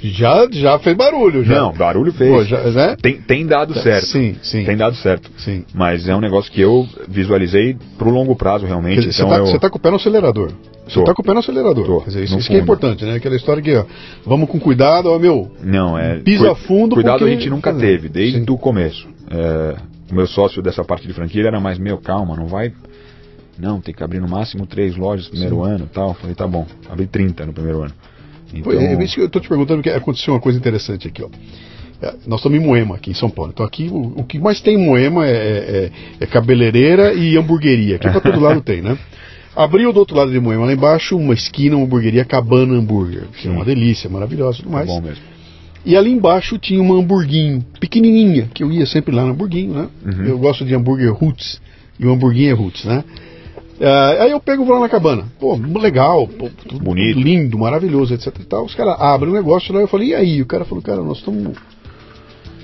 Já, já fez barulho, já. Não, barulho fez. Pô, já, né? tem, tem dado certo. Sim, sim. Tem dado certo. Sim. Mas é um negócio que eu visualizei pro longo prazo, realmente. Dizer, então você, tá, eu... tá com o pé no acelerador. Você Tô. tá com o pé no acelerador. Tô, dizer, isso, no isso que é importante, né? Aquela história que, ó, vamos com cuidado, ó, meu. Não, é. Pisa fundo Cuidado porque- a gente nunca teve, desde Sim. o começo. É, o meu sócio dessa parte de franquia era mais, meu, calma, não vai. Não, tem que abrir no máximo três lojas no primeiro ano e tal. Falei, tá bom, abri 30 no primeiro ano. Então, Pô, é isso que eu tô te perguntando, porque aconteceu uma coisa interessante aqui, ó. É, Nós estamos em Moema, aqui em São Paulo. Então aqui o, o que mais tem em Moema é, é- é cabeleireira e hamburgueria. Aqui pra todo lado *laughs* tem, né? Abriu do outro lado de Moema, lá embaixo, uma esquina, uma hamburgueria Cabana Hambúrguer. Que é uma delícia, maravilhosa e tudo mais. bom mesmo. E ali embaixo tinha uma hamburguinho, pequenininha, que eu ia sempre lá no hamburguinho, né? Uhum. Eu gosto de hambúrguer roots, e o hamburguinho é roots, né? Ah, aí eu pego e vou lá na cabana. Pô, legal, pô, tudo Bonito. lindo, maravilhoso, etc e tal. Os caras abrem um negócio lá, eu falei, e aí? O cara falou, cara, nós estamos...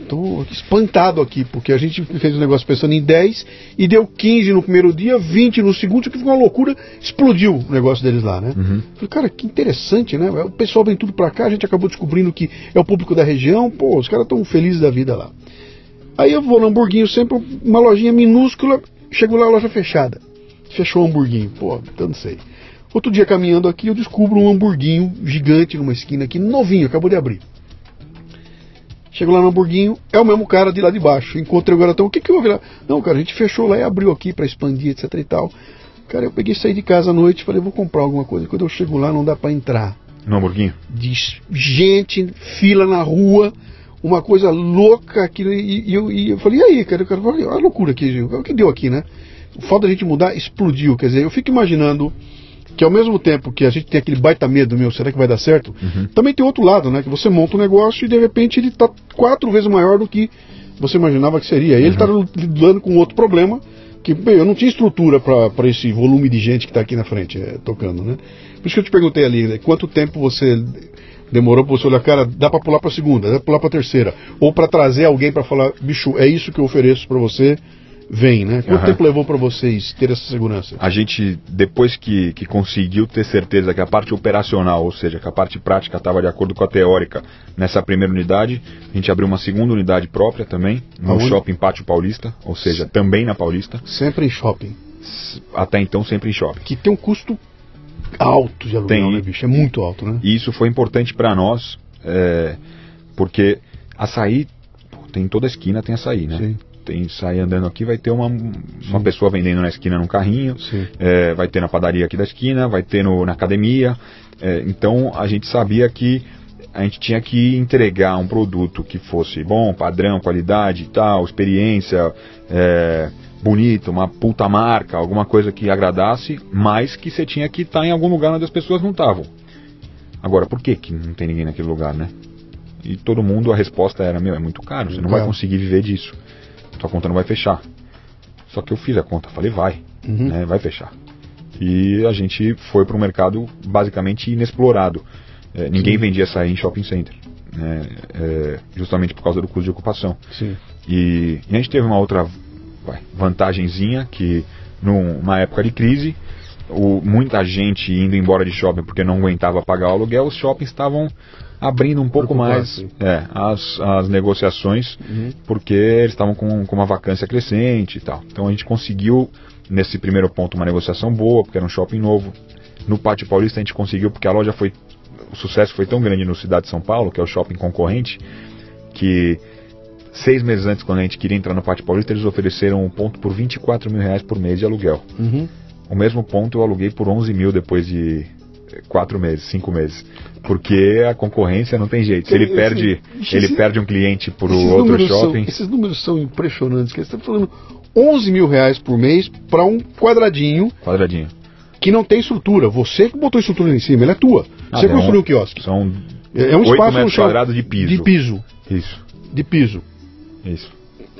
Tô espantado aqui, porque a gente fez um negócio pensando em 10 e deu 15 no primeiro dia, 20 no segundo, que ficou uma loucura, explodiu o negócio deles lá, né? Uhum. Falei, cara, que interessante, né? O pessoal vem tudo pra cá, a gente acabou descobrindo que é o público da região, pô, os caras estão felizes da vida lá. Aí eu vou no hamburguinho, sempre uma lojinha minúscula, chego lá, a loja fechada. Fechou o hamburguinho, pô, então não sei. Outro dia caminhando aqui, eu descubro um hamburguinho gigante numa esquina aqui, novinho, acabou de abrir. Chego lá no hamburguinho, é o mesmo cara de lá de baixo. Encontrei o garotão, o que que houve lá? Não, cara, a gente fechou lá e abriu aqui pra expandir, etc e tal. Cara, eu peguei saí de casa à noite, falei, vou comprar alguma coisa. Quando eu chego lá, não dá pra entrar No hamburguinho? de gente, fila na rua, uma coisa louca aquilo. E, e eu, e eu falei, e aí, cara? Eu falei, olha a loucura aqui, o que deu aqui, né? O fato da gente mudar explodiu. Quer dizer, eu fico imaginando que ao mesmo tempo que a gente tem aquele baita medo, meu, será que vai dar certo? Também tem outro lado, né? Que você monta um negócio e de repente ele tá quatro vezes maior do que você imaginava que seria. E ele tá lidando com outro problema que bem, eu não tinha estrutura para esse volume de gente que está aqui na frente é, tocando, né? Por isso que eu te perguntei ali, né, quanto tempo você demorou para você olhar, cara, dá para pular para segunda, dá para pular para terceira, ou para trazer alguém para falar, bicho, é isso que eu ofereço para você, vem, né? Quanto Aham. tempo levou para vocês ter essa segurança? A gente, depois que, que conseguiu ter certeza que a parte operacional, ou seja, que a parte prática estava de acordo com a teórica nessa primeira unidade, a gente abriu uma segunda unidade própria também, no Aonde? Shopping Pátio Paulista, ou seja, também na Paulista, Sempre em shopping, até então sempre em shopping. que tem um custo alto de aluguel, Tem. né, bicho? É muito alto, né? E isso foi importante para nós, é, porque açaí, pô, tem em toda esquina tem açaí, né? Sim. Tem sair andando aqui, vai ter uma, uma pessoa vendendo na esquina num carrinho, é, vai ter na padaria aqui da esquina, vai ter no, na academia. É, então a gente sabia que a gente tinha que entregar um produto que fosse bom, padrão, qualidade e tal, experiência, é, bonito, uma puta marca, alguma coisa que agradasse, mas que você tinha que estar em algum lugar onde as pessoas não estavam. Agora, por que, que não tem ninguém naquele lugar, né? E todo mundo, a resposta era, meu, é muito caro, você não vai conseguir viver disso. Sua conta não vai fechar. Só que eu fiz a conta, falei, vai, Uhum. né, vai fechar. E a gente foi para um mercado basicamente inexplorado. É, ninguém Sim. vendia açaí em shopping center, né, é, justamente por causa do custo de ocupação. E, e a gente teve uma outra vai, vantagenzinha que numa época de crise, o- muita gente indo embora de shopping porque não aguentava pagar o aluguel, os shoppings estavam abrindo um pouco mais é, as, as negociações Uhum. porque eles estavam com, com uma vacância crescente e tal. Então a gente conseguiu, nesse primeiro ponto, uma negociação boa, porque era um shopping novo. No Pátio Paulista a gente conseguiu, porque a loja foi. O sucesso foi tão grande no Cidade de São Paulo, que é o shopping concorrente, que seis meses antes, quando a gente queria entrar no Pátio Paulista, eles ofereceram um ponto por 24 mil reais por mês de aluguel. Uhum. O mesmo ponto eu aluguei por 11 mil depois de quatro meses, cinco meses. Porque a concorrência não tem jeito. Se ele perde, esse- ele perde um cliente para o outro números são- shopping. esses números são impressionantes. que Você está falando 11 mil reais por mês para um quadradinho Quadradinho. que não tem estrutura. Você que botou a estrutura em cima, ele é tua. Ah, Você um- construiu o quiosque. São É é um espaço metros quadrados de piso. De piso. Isso, De piso. isso.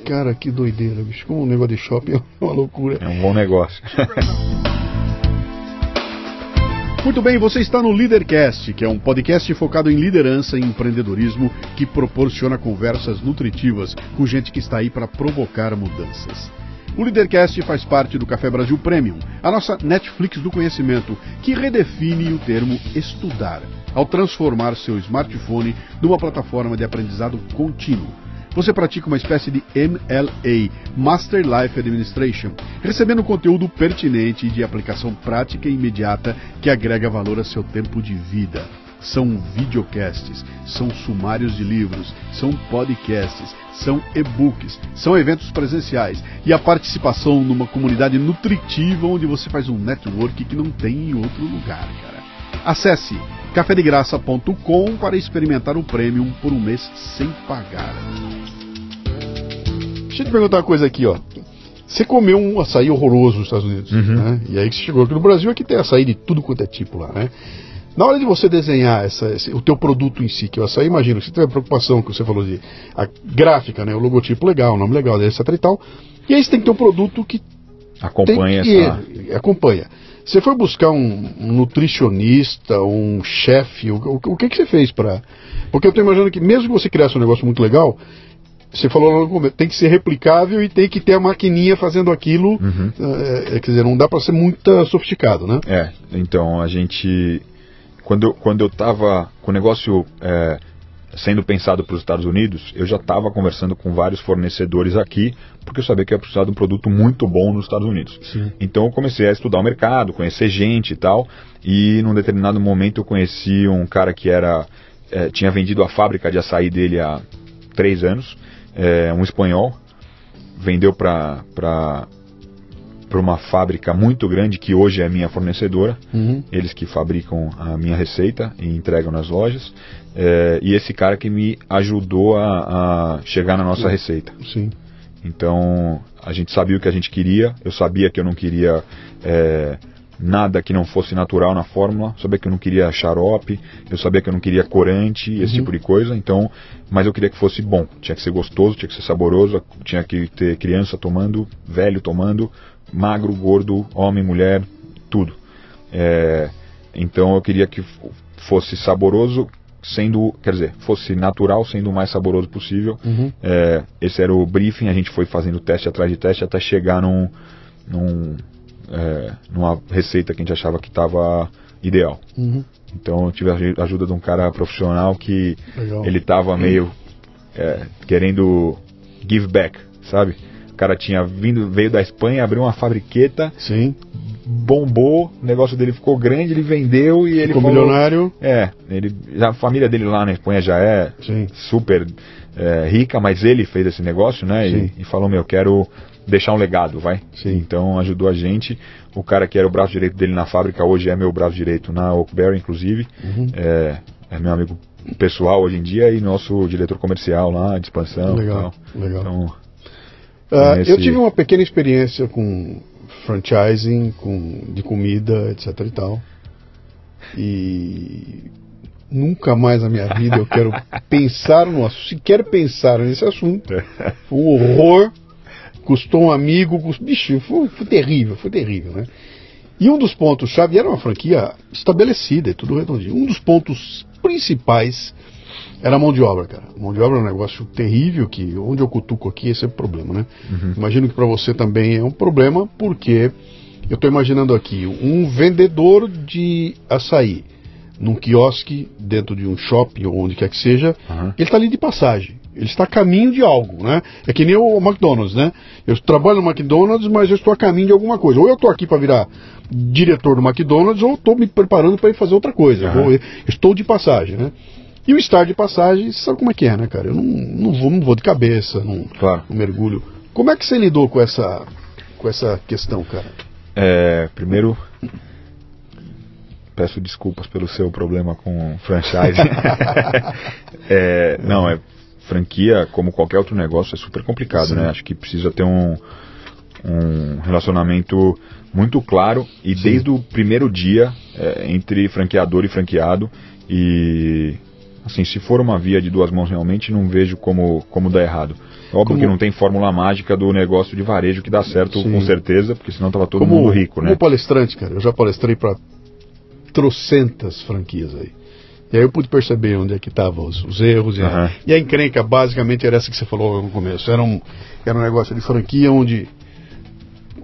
Cara, que doideira, bicho. Como um negócio de shopping *laughs* é uma loucura. É um bom negócio. *laughs* Muito bem, você está no Leadercast, que é um podcast focado em liderança e empreendedorismo que proporciona conversas nutritivas com gente que está aí para provocar mudanças. O Leadercast faz parte do Café Brasil Premium, a nossa Netflix do conhecimento, que redefine o termo estudar, ao transformar seu smartphone numa plataforma de aprendizado contínuo. Você pratica uma espécie de MLA, Master Life Administration, recebendo conteúdo pertinente e de aplicação prática e imediata que agrega valor a seu tempo de vida. São videocasts, são sumários de livros, são podcasts, são e-books, são eventos presenciais e a participação numa comunidade nutritiva onde você faz um network que não tem em outro lugar, cara. Acesse cafedegraça.com para experimentar o Premium por um mês sem pagar. Deixa eu te perguntar uma coisa aqui, ó. Você comeu um açaí horroroso nos Estados Unidos, Uhum. né? E aí que você chegou aqui no Brasil, aqui tem açaí de tudo quanto é tipo lá, né? Na hora de você desenhar essa, esse- o teu produto em si, que é o açaí, imagina, você teve a preocupação que você falou de a gráfica, né? O logotipo legal, o nome legal, etc e tal. E aí você tem que ter um produto que Acompanha que essa. acompanha. Você foi buscar um, um nutricionista, um chefe, o, o- o que que você fez para? Porque eu estou imaginando que mesmo que você criasse um negócio muito legal, você falou no começo, tem que ser replicável e tem que ter a maquininha fazendo aquilo. Uhum. eh, eh, quer dizer, não dá para ser muito sofisticado, né? É, então a gente. Quando, eu- quando eu tava com o negócio é, sendo pensado para os Estados Unidos, eu já estava conversando com vários fornecedores aqui, porque eu sabia que ia precisar de um produto muito bom nos Estados Unidos. Sim. Então eu comecei a estudar o mercado, conhecer gente e tal, e num determinado momento eu conheci um cara que era é, tinha vendido a fábrica de açaí dele há três anos, é, um espanhol, vendeu para para uma fábrica muito grande que hoje é minha fornecedora, Uhum. eles que fabricam a minha receita e entregam nas lojas, é, e esse cara que me ajudou a, a chegar na nossa receita. Sim. Então a gente sabia o que a gente queria, eu sabia que eu não queria é, nada que não fosse natural na fórmula, sabia que eu não queria xarope, eu sabia que eu não queria corante, esse tipo de coisa, então, mas eu queria que fosse bom, tinha que ser gostoso, tinha que ser saboroso, tinha que ter criança tomando, velho tomando, magro, gordo, homem, mulher, tudo. É, então eu queria que fosse saboroso, sendo, quer dizer, fosse natural, sendo o mais saboroso possível. Uhum. É, esse era o briefing, a gente foi fazendo teste atrás de teste até chegar num, num, é, numa receita que a gente achava que estava ideal. Uhum. Então eu tive a aju- ajuda de um cara profissional que Legal. ele estava meio é, querendo give back, sabe? O cara tinha vindo, veio da Espanha, abriu uma fabriqueta, Sim. Bombou, o negócio dele ficou grande, ele vendeu e ele Ficou milionário. é, ele, a família dele lá na Espanha já é Sim. super é, rica, mas ele fez esse negócio, né? E, e falou, meu, quero deixar um legado, vai. Sim. Então ajudou a gente. O cara que era o braço direito dele na fábrica hoje é meu braço direito na Oakberry, inclusive. Uhum. É, é meu amigo pessoal hoje em dia e nosso diretor comercial lá de expansão. Legal, legal. Então, Nesse- Eu tive uma pequena experiência com franchising, com, de comida, etc e tal. E nunca mais na minha vida eu quero *laughs* pensar no assunto, sequer pensar nesse assunto. Foi um horror. Custou um amigo, custou, bicho, foi, foi terrível, foi terrível, né? E um dos pontos-chave, e era uma franquia estabelecida, e tudo redondinho. Um dos pontos principais era mão de obra, cara. Mão de obra é um negócio terrível que onde eu cutuco aqui esse é o problema, né? Imagino que para você também é um problema, porque eu estou imaginando aqui um vendedor de açaí num quiosque dentro de um shopping ou onde quer que seja, Aham. ele está ali de passagem. Ele está a caminho de algo, né? É que nem o McDonald's, né? Eu trabalho no McDonald's, mas eu estou a caminho de alguma coisa. Ou eu estou aqui para virar diretor do McDonald's, ou estou me preparando para ir fazer outra coisa. Aham. Vou- estou de passagem, né? E o estar de passagem, você sabe como é que é, né, cara? Eu não, não, vou, não vou de cabeça, não, claro. não mergulho. Como é que você lidou com essa, com essa questão, cara? É, primeiro, peço desculpas pelo seu problema com franchise. *laughs* É, não, é franquia, como qualquer outro negócio, é super complicado, Sim. né? Acho que precisa ter um, um relacionamento muito claro e desde o primeiro dia é, entre franqueador e franqueado e assim, se for uma via de duas mãos realmente, não vejo como, como dar errado. Óbvio Como- que não tem fórmula mágica do negócio de varejo que dá certo Sim. com certeza, porque senão tava todo como, mundo rico, como né? palestrante, cara, eu já palestrei para trocentas franquias aí. E aí eu pude perceber onde é que estavam os, os erros. E, a, Aham. e a encrenca basicamente era essa que você falou no começo. Era um, era um negócio de franquia onde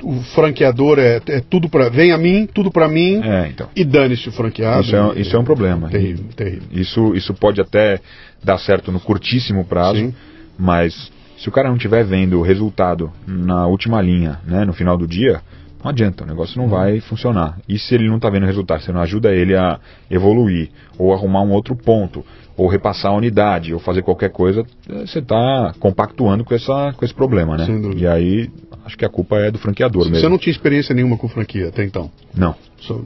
o franqueador é, é tudo para vem a mim, tudo para mim É, então. e dane-se o franqueado. Isso é, isso é um problema. Terrível, terrível. Isso, isso pode até dar certo no curtíssimo prazo, Sim. mas se o cara não estiver vendo o resultado na última linha, né, no final do dia, não adianta, o negócio não vai funcionar. E se ele não está vendo o resultado, você não ajuda ele a evoluir, ou arrumar um outro ponto, ou repassar a unidade, ou fazer qualquer coisa, eh, você está compactuando com, essa, com esse problema, né? E aí, acho que a culpa é do franqueador mesmo. Você não tinha experiência nenhuma com franquia até então, Não.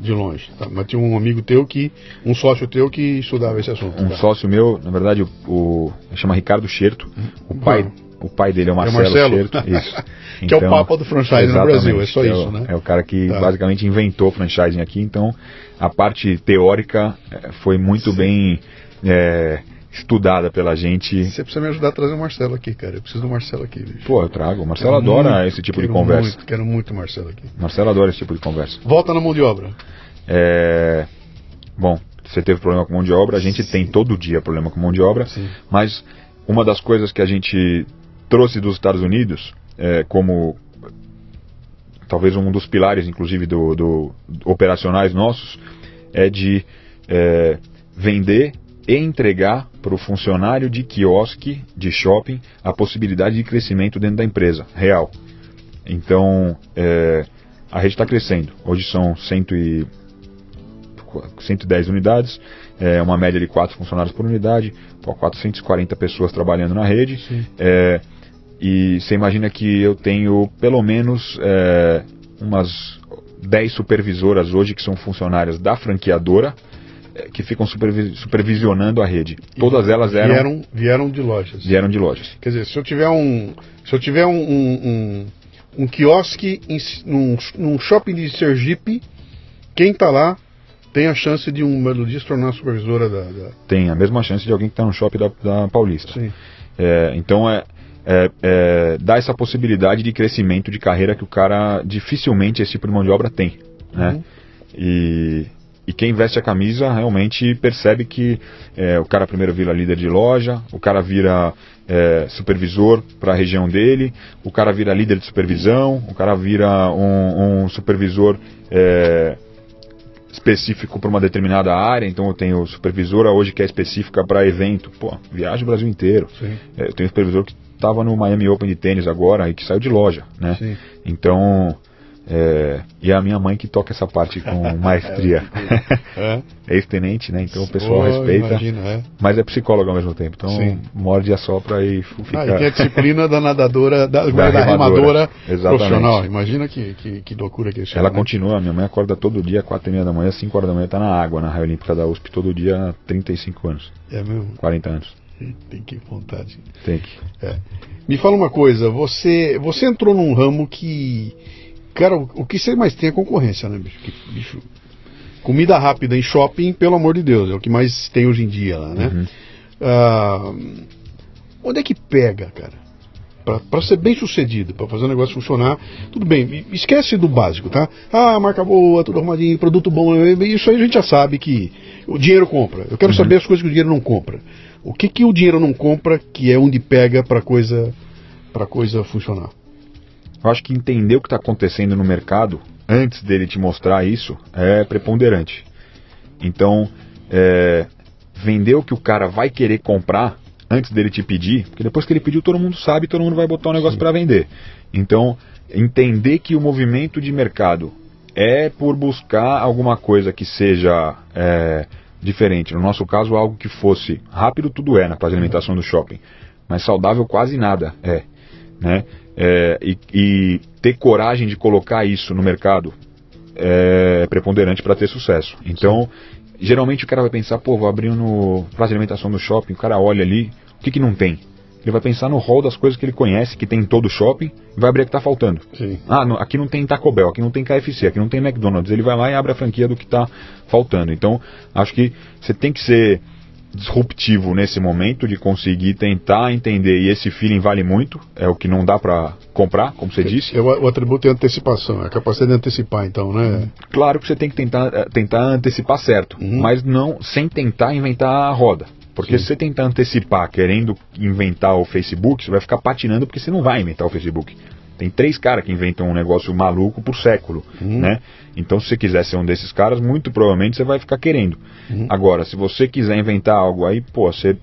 de longe. tá? Mas tinha um amigo teu que, um sócio teu que estudava esse assunto. Um tá? sócio meu, na verdade, o, o chama Ricardo Scherto. O pai, Uhum. o pai dele é o É Marcelo, Marcelo? Scherto. *laughs* Isso. Que é o papa do franchise no Brasil, é só isso, o- né? É o cara que Tá. basicamente inventou o franchising aqui, então a parte teórica eh, foi muito bem eh, estudada pela gente. Você precisa me ajudar a trazer o Marcelo aqui, cara. Eu preciso do Marcelo aqui, bicho. Pô, eu trago. O Marcelo Quero adora muito, esse tipo de conversa. Muito, quero muito o Marcelo aqui. Marcelo adora esse tipo de conversa. Volta na mão de obra. É, Bom, você teve problema com mão de obra, a gente tem todo dia problema com mão de obra, Sim. mas uma das coisas que a gente trouxe dos Estados Unidos, é, como talvez um dos pilares, inclusive, do, do- operacionais nossos, é de é, vender e entregar para o funcionário de quiosque, de shopping, a possibilidade de crescimento dentro da empresa, real. Então, é, a rede está crescendo. Hoje são 100 e 110 unidades, é uma média de 4 funcionários por unidade, pô, 440 pessoas trabalhando na rede. É, e você imagina que eu tenho pelo menos é, umas 10 supervisoras hoje que são funcionárias da franqueadora que ficam supervi- supervisionando a rede. Todas elas eram, Vieram, vieram de lojas. vieram de lojas. Quer dizer, se eu tiver um, se eu tiver um, um, um, um quiosque em, num, num shopping de Sergipe, quem está lá tem a chance de um belo dia se tornar supervisora da. da- Tem a mesma chance de alguém que está no shopping da, da Paulista. Sim. É, então é, é, é, dá essa possibilidade de crescimento de carreira que o cara dificilmente esse tipo de mão de obra tem. Né? Uhum. E, e quem veste a camisa realmente percebe que é, o cara primeiro vira líder de loja, o cara vira é, supervisor para a região dele, o cara vira líder de supervisão, o cara vira um, um supervisor é, específico para uma determinada área, então eu tenho supervisora hoje que é específica para evento, pô, viaja o Brasil inteiro. É, eu tenho um supervisor que estava no Miami Open de tênis agora e que saiu de loja, né? Sim. Então, é, e é a minha mãe que toca essa parte com *laughs* maestria. É. é ex-tenente, né? Então o pessoal Oh, respeita, Imagina, é. mas é psicólogo ao mesmo tempo. Então Sim. morde a sopra e fica. Ah, e tem a disciplina da nadadora, da, da, remadora. remadora profissional. Imagina que, que, que loucura que é. Ela né? continua, minha mãe acorda todo dia, quatro e meia da manhã, 5 horas da manhã, tá na água, na Raia Olímpica da USP, todo dia há 35 anos, É mesmo? 40 anos. Tem que vontade. Tem que. É. Me fala uma coisa, você, você entrou num ramo que. Cara, o, que você mais tem é concorrência, né, bicho? Que, bicho? Comida rápida em shopping, pelo amor de Deus, é o que mais tem hoje em dia lá, né? Uhum. Ah, onde é que pega, cara? Pra, pra ser bem sucedido, pra fazer o negócio funcionar, tudo bem, esquece do básico, tá? Ah, marca boa, tudo arrumadinho, produto bom, isso aí a gente já sabe que o dinheiro compra. Eu quero saber as coisas que o dinheiro não compra. O que que o dinheiro não compra que é onde pega pra coisa, pra coisa funcionar? Eu acho que entender o que está acontecendo no mercado antes dele te mostrar isso é preponderante. Então, é, vender o que o cara vai querer comprar antes dele te pedir, porque depois que ele pediu, todo mundo sabe, todo mundo vai botar o negócio para vender. Então, entender que o movimento de mercado é por buscar alguma coisa que seja é, diferente. No nosso caso, algo que fosse rápido, tudo é na praça de alimentação do shopping, mas saudável quase nada é. Né? É, e, e ter coragem de colocar isso no mercado é preponderante para ter sucesso. Então, geralmente o cara vai pensar, pô, vou abrir no praça de alimentação do shopping, o cara olha ali, o que, que não tem? Ele vai pensar no rol das coisas que ele conhece, que tem em todo o shopping, e vai abrir a que está faltando. Sim. Ah, não, aqui não tem Taco Bell, aqui não tem KFC, aqui não tem McDonald's. Ele vai lá e abre a franquia do que está faltando. Então, acho que você tem que ser disruptivo nesse momento de conseguir tentar entender e esse feeling vale muito, é o que não dá para comprar, como você disse. É o, atributo é antecipação, é a capacidade de antecipar, então, né? Claro que você tem que tentar, eh, tentar antecipar certo, Uhum. mas não sem tentar inventar a roda. Porque Sim. se você tentar antecipar querendo inventar o Facebook, você vai ficar patinando porque você não vai inventar o Facebook. Tem três caras que inventam um negócio maluco por século, Uhum. né? Então, se você quiser ser um desses caras, muito provavelmente você vai ficar querendo. Uhum. Agora, se você quiser inventar algo aí, pô, você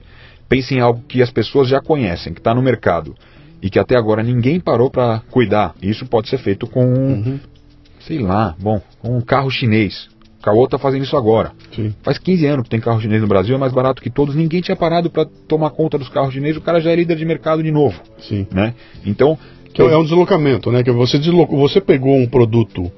pensa em algo que as pessoas já conhecem, que está no mercado e que até agora ninguém parou para cuidar. Isso pode ser feito com, Uhum. sei lá, bom, com um carro chinês. O Caô tá fazendo isso agora. Sim. Faz 15 anos que tem carro chinês no Brasil, é mais barato que todos. Ninguém tinha parado para tomar conta dos carros chineses. O cara já é líder de mercado de novo, Sim. né? Então, Que é um deslocamento, né? Que você deslocou, você pegou um produto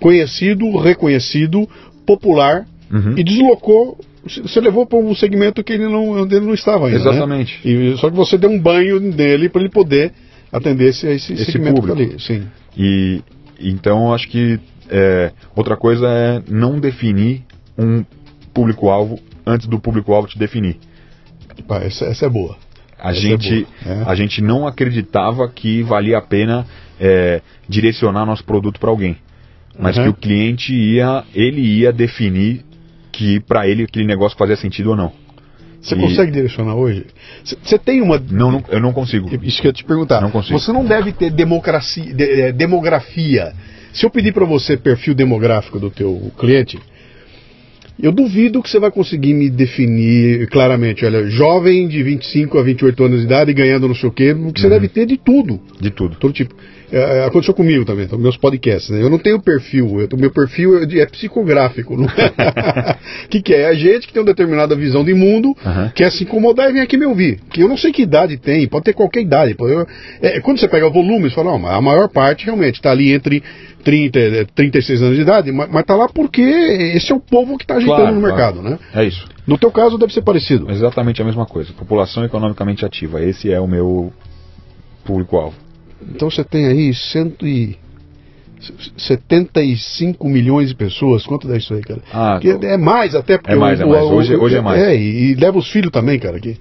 conhecido, reconhecido, popular Uhum. e deslocou. Você levou para um segmento que ele não, onde ele não estava ainda. né? Exatamente. E, só que você deu um banho nele para ele poder atender esse, esse, Esse segmento público. ali. Sim. E então acho que é, outra coisa é não definir um público-alvo antes do público-alvo te definir. Essa, essa é boa. A é gente, é. a gente não acreditava que valia a pena é, direcionar nosso produto para alguém, mas Uhum. que o cliente ia, ele ia definir que para ele aquele negócio fazia sentido ou não. Você E- consegue direcionar hoje? Você- tem uma. Não, não- eu não consigo. Isso que eu ia te perguntar. Não consigo. Você não deve ter democracia, de- eh, demografia. Se eu pedir para você perfil demográfico do teu cliente, eu duvido que você vai conseguir me definir claramente. Olha, jovem de 25 a 28 anos de idade e ganhando não sei o quê, porque você Uhum. deve ter de tudo. De tudo. Todo tipo. É, aconteceu comigo também, então, meus podcasts. Né? Eu não tenho perfil, eu, meu perfil é, é psicográfico. O *laughs* que, que é? É a gente que tem uma determinada visão de mundo, Aham. quer se incomodar e vem aqui me ouvir. Que eu não sei que idade tem, pode ter qualquer idade. pô. Eu- é, quando você pega o volume, você fala, não, a maior parte realmente está ali entre 30 e 36 anos de idade, mas, está lá porque esse é o povo que está agitando Claro, no claro. mercado. Né? É isso. No teu caso deve ser parecido. Exatamente a mesma coisa. População economicamente ativa. Esse é o meu público-alvo. Então você tem aí 175 milhões de pessoas. Quanto dá isso aí, cara? Ah, Que é mais até porque É mais, o- é mais. Hoje- o- hoje é mais. É, e, e leva os filhos também, cara. Que,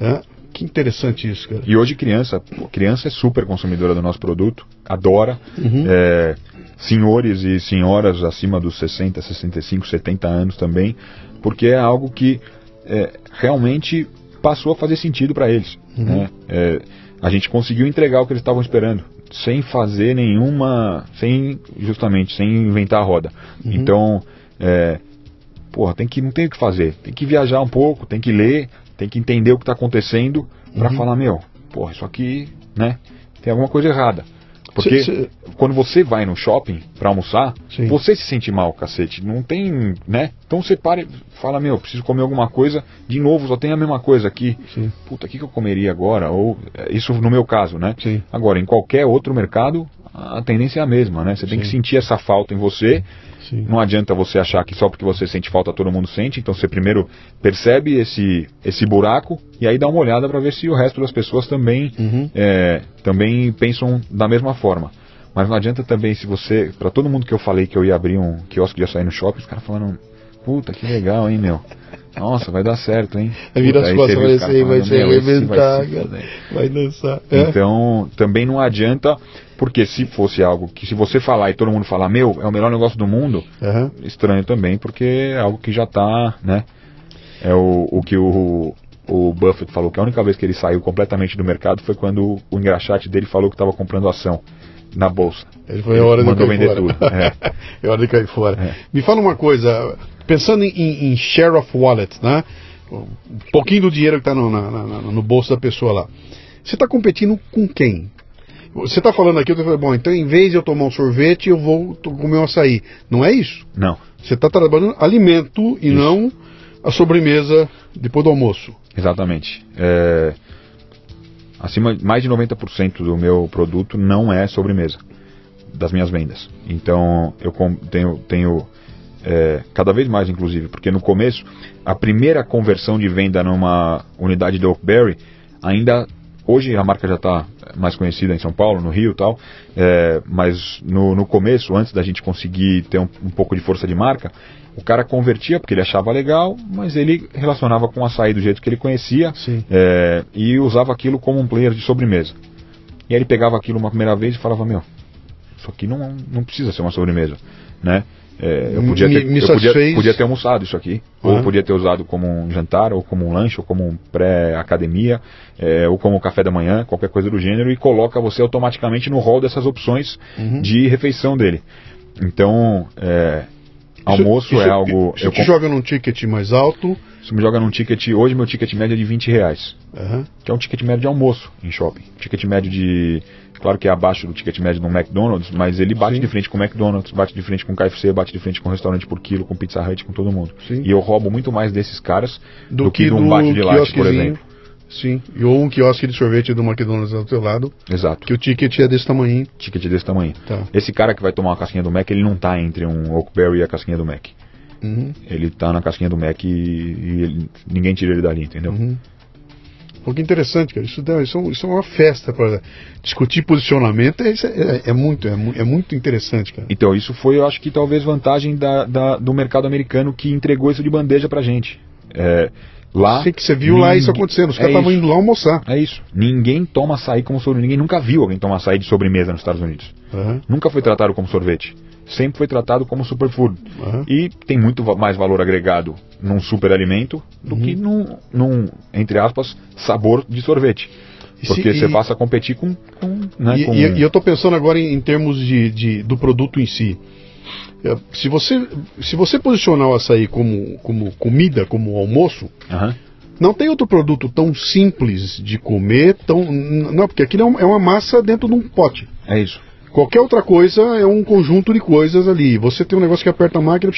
é, que interessante isso, cara. E hoje criança, criança é super consumidora do nosso produto, adora. Uhum. É, senhores e senhoras acima dos 60, 65, 70 anos também, porque é algo que é, realmente passou a fazer sentido para eles. Uhum. né? É, a gente conseguiu entregar o que eles estavam esperando, sem fazer nenhuma, sem justamente sem inventar a roda. Uhum. Então, é, porra, tem que não tem o que fazer, tem que viajar um pouco, tem que ler, tem que entender o que está acontecendo para Uhum. falar meu, porra, isso aqui, né? Tem alguma coisa errada. Porque Cê- cê- quando você vai no shopping pra almoçar, Sim. você se sente mal, cacete. Não tem, né? Então você para e fala, meu, preciso comer alguma coisa. De novo, só tem a mesma coisa aqui. Sim. Puta, o que, que eu comeria agora? Ou é, isso no meu caso, né? Sim. Agora, em qualquer outro mercado, a tendência é a mesma, né? Você tem que sentir essa falta em você. Sim. Não adianta você achar que só porque você sente falta todo mundo sente. Então você primeiro percebe esse, esse buraco e aí dá uma olhada para ver se o resto das pessoas também Uhum. é, também pensam da mesma forma. Mas não adianta também se você, para todo mundo que eu falei que eu ia abrir um quiosque de açaí no shopping, os caras falando, puta que legal, hein, meu. Nossa, vai dar certo, hein. Vira as aí costas vai ser- vai se "Meu, esse vai arrebentar. Vai dançar. É? Então, também não adianta, porque se fosse algo que se você falar e todo mundo falar, meu, é o melhor negócio do mundo, Aham. estranho também, porque é algo que já tá, né? É o, o que o, o Buffett falou, que a única vez que ele saiu completamente do mercado foi quando o engraxate dele falou que estava comprando ação na bolsa. Ele foi a hora de mandou vender fora. tudo. É. *laughs* É hora de cair fora. É. Me fala uma coisa, pensando em, em share of wallet, né? Um pouquinho do dinheiro que está no, no bolso da pessoa lá. Você está competindo com quem? Você está falando aqui, eu tô falando, bom, então em vez de eu tomar um sorvete, eu vou comer um açaí. Não é isso. Não, Você está trabalhando alimento e Isso. não a sobremesa depois do almoço. exatamente. É, acima mais de 90% do meu produto não é sobremesa das minhas vendas. Então eu tenho, tenho é, cada vez mais, inclusive, porque no começo a primeira conversão de venda numa unidade da Oakberry ainda hoje a marca já está mais conhecida em São Paulo, no Rio, e tal. é, mas no, no começo, antes da gente conseguir ter um, um pouco de força de marca, o cara convertia porque ele achava legal, mas ele relacionava com o açaí do jeito que ele conhecia é, e usava aquilo como um player de sobremesa. E aí ele pegava aquilo uma primeira vez e falava, meu, isso aqui não, não precisa ser uma sobremesa, né? É, eu podia Me- ter, me eu podia, podia ter almoçado isso aqui, ou Uhum. podia ter usado como um jantar, ou como um lanche, ou como um pré-academia, é, ou como um café da manhã, qualquer coisa do gênero, e coloca você automaticamente no rol dessas opções Uhum. de refeição dele. Então, é, almoço Isso- é isso- algo. Isso eu te comp- joga num ticket mais alto. isso me joga num ticket. Hoje meu ticket médio é de 20 reais. Aham. Que é um ticket médio de almoço em shopping. Ticket médio de. Claro que é abaixo do ticket médio do McDonald's, mas ele bate Sim. de frente com o McDonald's, bate de frente com o KFC, bate de frente com o restaurante por quilo, com Pizza Hut, com todo mundo. Sim. E eu roubo muito mais desses caras do, que, de um bate de latte, por exemplo. Sim. E ou um quiosque de sorvete do McDonald's ao teu lado, Exato. que o ticket é desse tamanho. Ticket desse tamanho. Tá. Esse cara que vai tomar uma casquinha do Mac, ele não tá entre um Oakberry e a casquinha do Mac. Uhum. Ele tá na casquinha do Mac e, e ele- ninguém tira ele dali, entendeu? Uhum. Pô, que interessante, cara. Isso, isso, é isso é uma festa para discutir posicionamento. É, isso é, é muito, é, é muito interessante, cara. Então, isso foi, eu acho que talvez vantagem da, da- do mercado americano que entregou isso de bandeja pra gente. É, lá. Sei que você viu lá isso ninguém- acontecendo. Os é caras estavam indo lá almoçar. É isso. Ninguém toma açaí como sorvete. Ninguém nunca viu alguém tomar açaí de sobremesa nos Estados Unidos. Aham, Nunca foi tratado como sorvete. Sempre foi tratado como superfood. aham. E tem muito mais valor agregado num superalimento do Uhum. que num, num, entre aspas, sabor de sorvete. E Porque você e- passa a competir com. com, né, E, com- e- eu estou pensando agora em, em termos de, de- do produto em si. É, Se você, se você posicionar o açaí como, como comida, como almoço, Aham. não tem outro produto tão simples de comer, tão. Não, porque aquilo é, é uma massa dentro de um pote. É isso. Qualquer outra coisa é um conjunto de coisas ali. Você tem um negócio que aperta a máquina,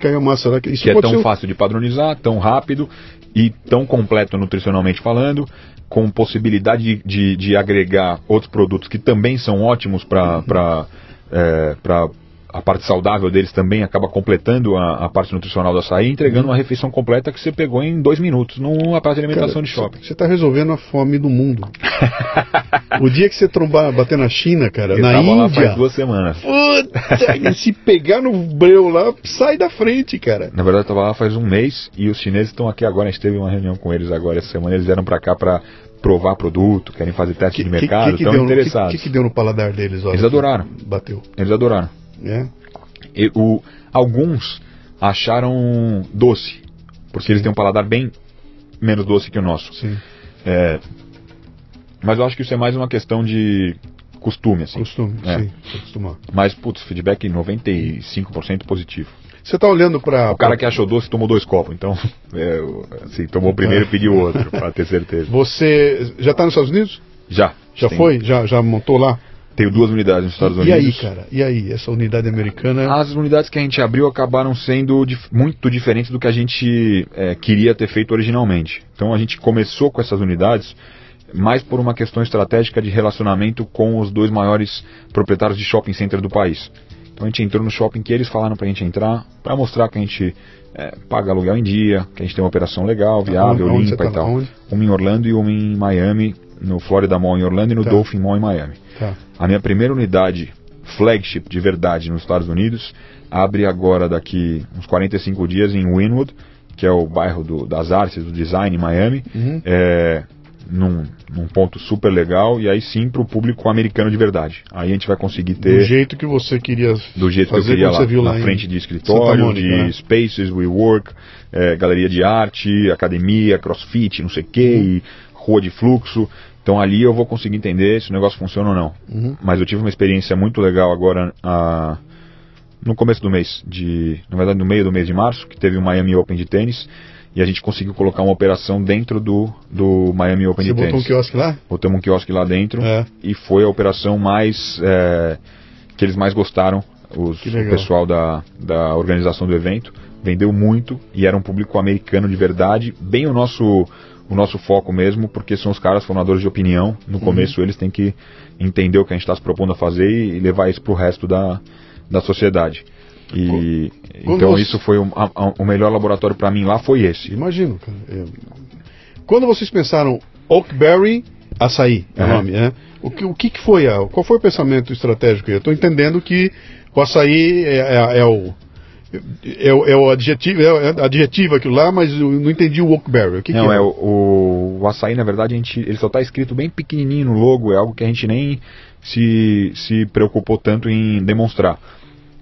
cai a massa lá. Isso que é tão ser- fácil de padronizar, tão rápido e tão completo nutricionalmente falando, com possibilidade de, de, de agregar outros produtos que também são ótimos para para a parte saudável deles também acaba completando a, a parte nutricional do açaí, entregando uma refeição completa que você pegou em dois minutos numa praça de alimentação Cara, de shopping. Você está resolvendo a fome do mundo. *laughs* o dia que você trombar, bater na China, cara, Eu na tava lá Índia. faz duas semanas. Puta, *laughs* se pegar no breu lá, sai da frente, cara. Na verdade, eu estava lá faz um mês e os chineses estão aqui agora. A gente teve uma reunião com eles agora essa semana. Eles vieram para cá para provar produto, querem fazer teste de mercado, estão interessados. que, que, que deu no paladar deles? Olha, Eles adoraram. Bateu. Eles adoraram. É? E o- alguns acharam doce, porque eles têm um paladar bem menos doce que o nosso. Sim. É, mas eu acho que isso é mais uma questão de costume, assim. Costume, É. sim. acostumar. Mas, putz, feedback 95% positivo. Você tá olhando para O cara que achou doce tomou dois copos, então, *laughs* é, assim, tomou o primeiro e pediu outro, pra ter certeza. Você já tá nos Estados Unidos? Já. Já Tem- foi? Já, já montou lá? Tenho duas unidades nos Estados e Unidos. aí, cara? E aí? Essa unidade americana. As unidades que a gente abriu acabaram sendo dif- muito diferentes do que a gente é, queria ter feito originalmente. Então a gente começou com essas unidades mais por uma questão estratégica de relacionamento com os dois maiores proprietários de shopping center do país. Então a gente entrou no shopping que eles falaram pra gente entrar, para mostrar que a gente é, paga aluguel em dia, que a gente tem uma operação legal, viável, Onde- onde limpa e tá? tal. Onde? Uma em Orlando e uma em Miami, no Florida Mall em Orlando e no Tá. Dolphin Mall em Miami. Tá. A minha primeira unidade flagship de verdade nos Estados Unidos abre agora daqui uns 45 dias em Wynwood, que é o bairro do- das artes, do design em Miami, Uhum. é, num, num ponto super legal e aí sim para o público americano de verdade. Aí a gente vai conseguir Do ter jeito que você queria do jeito que eu queria lá, você viu na lá frente de escritório, Mônica, de né? spaces, WeWork, é, galeria de arte, academia, crossfit, não sei o que, e rua de fluxo. Então ali eu vou conseguir entender se o negócio funciona ou não. Uhum. Mas eu tive uma experiência muito legal agora ah, no começo do mês, de, na verdade no meio do mês de março, que teve o Miami Open de tênis, e a gente conseguiu colocar uma operação dentro do, do Miami Open Você de botou um tênis. quiosque lá? Botamos um quiosque lá dentro É. e foi a operação mais é, que eles mais gostaram, os, o pessoal da, da organização do evento. Vendeu muito e era um público americano de verdade, bem o nosso o nosso foco mesmo, porque são os caras formadores de opinião. No Uhum. começo eles têm que entender o que a gente está se propondo a fazer e levar isso para o resto da, da sociedade. E Quando então você- isso foi o, a- a- o melhor laboratório para mim lá foi esse. Imagino, cara. É. Quando vocês pensaram Oakberry Açaí, é o Aham. nome, né? O que, o que que foi? a- qual foi o pensamento estratégico? Eu estou entendendo que o açaí é, é- é o. É, o- é o adjetivo, é, é adjetivo aquilo lá, mas eu não entendi o Oakberry. O que Não, que é o, o, o açaí, na verdade, a gente, ele só está escrito bem pequenininho no logo, é algo que a gente nem se, se preocupou tanto em demonstrar.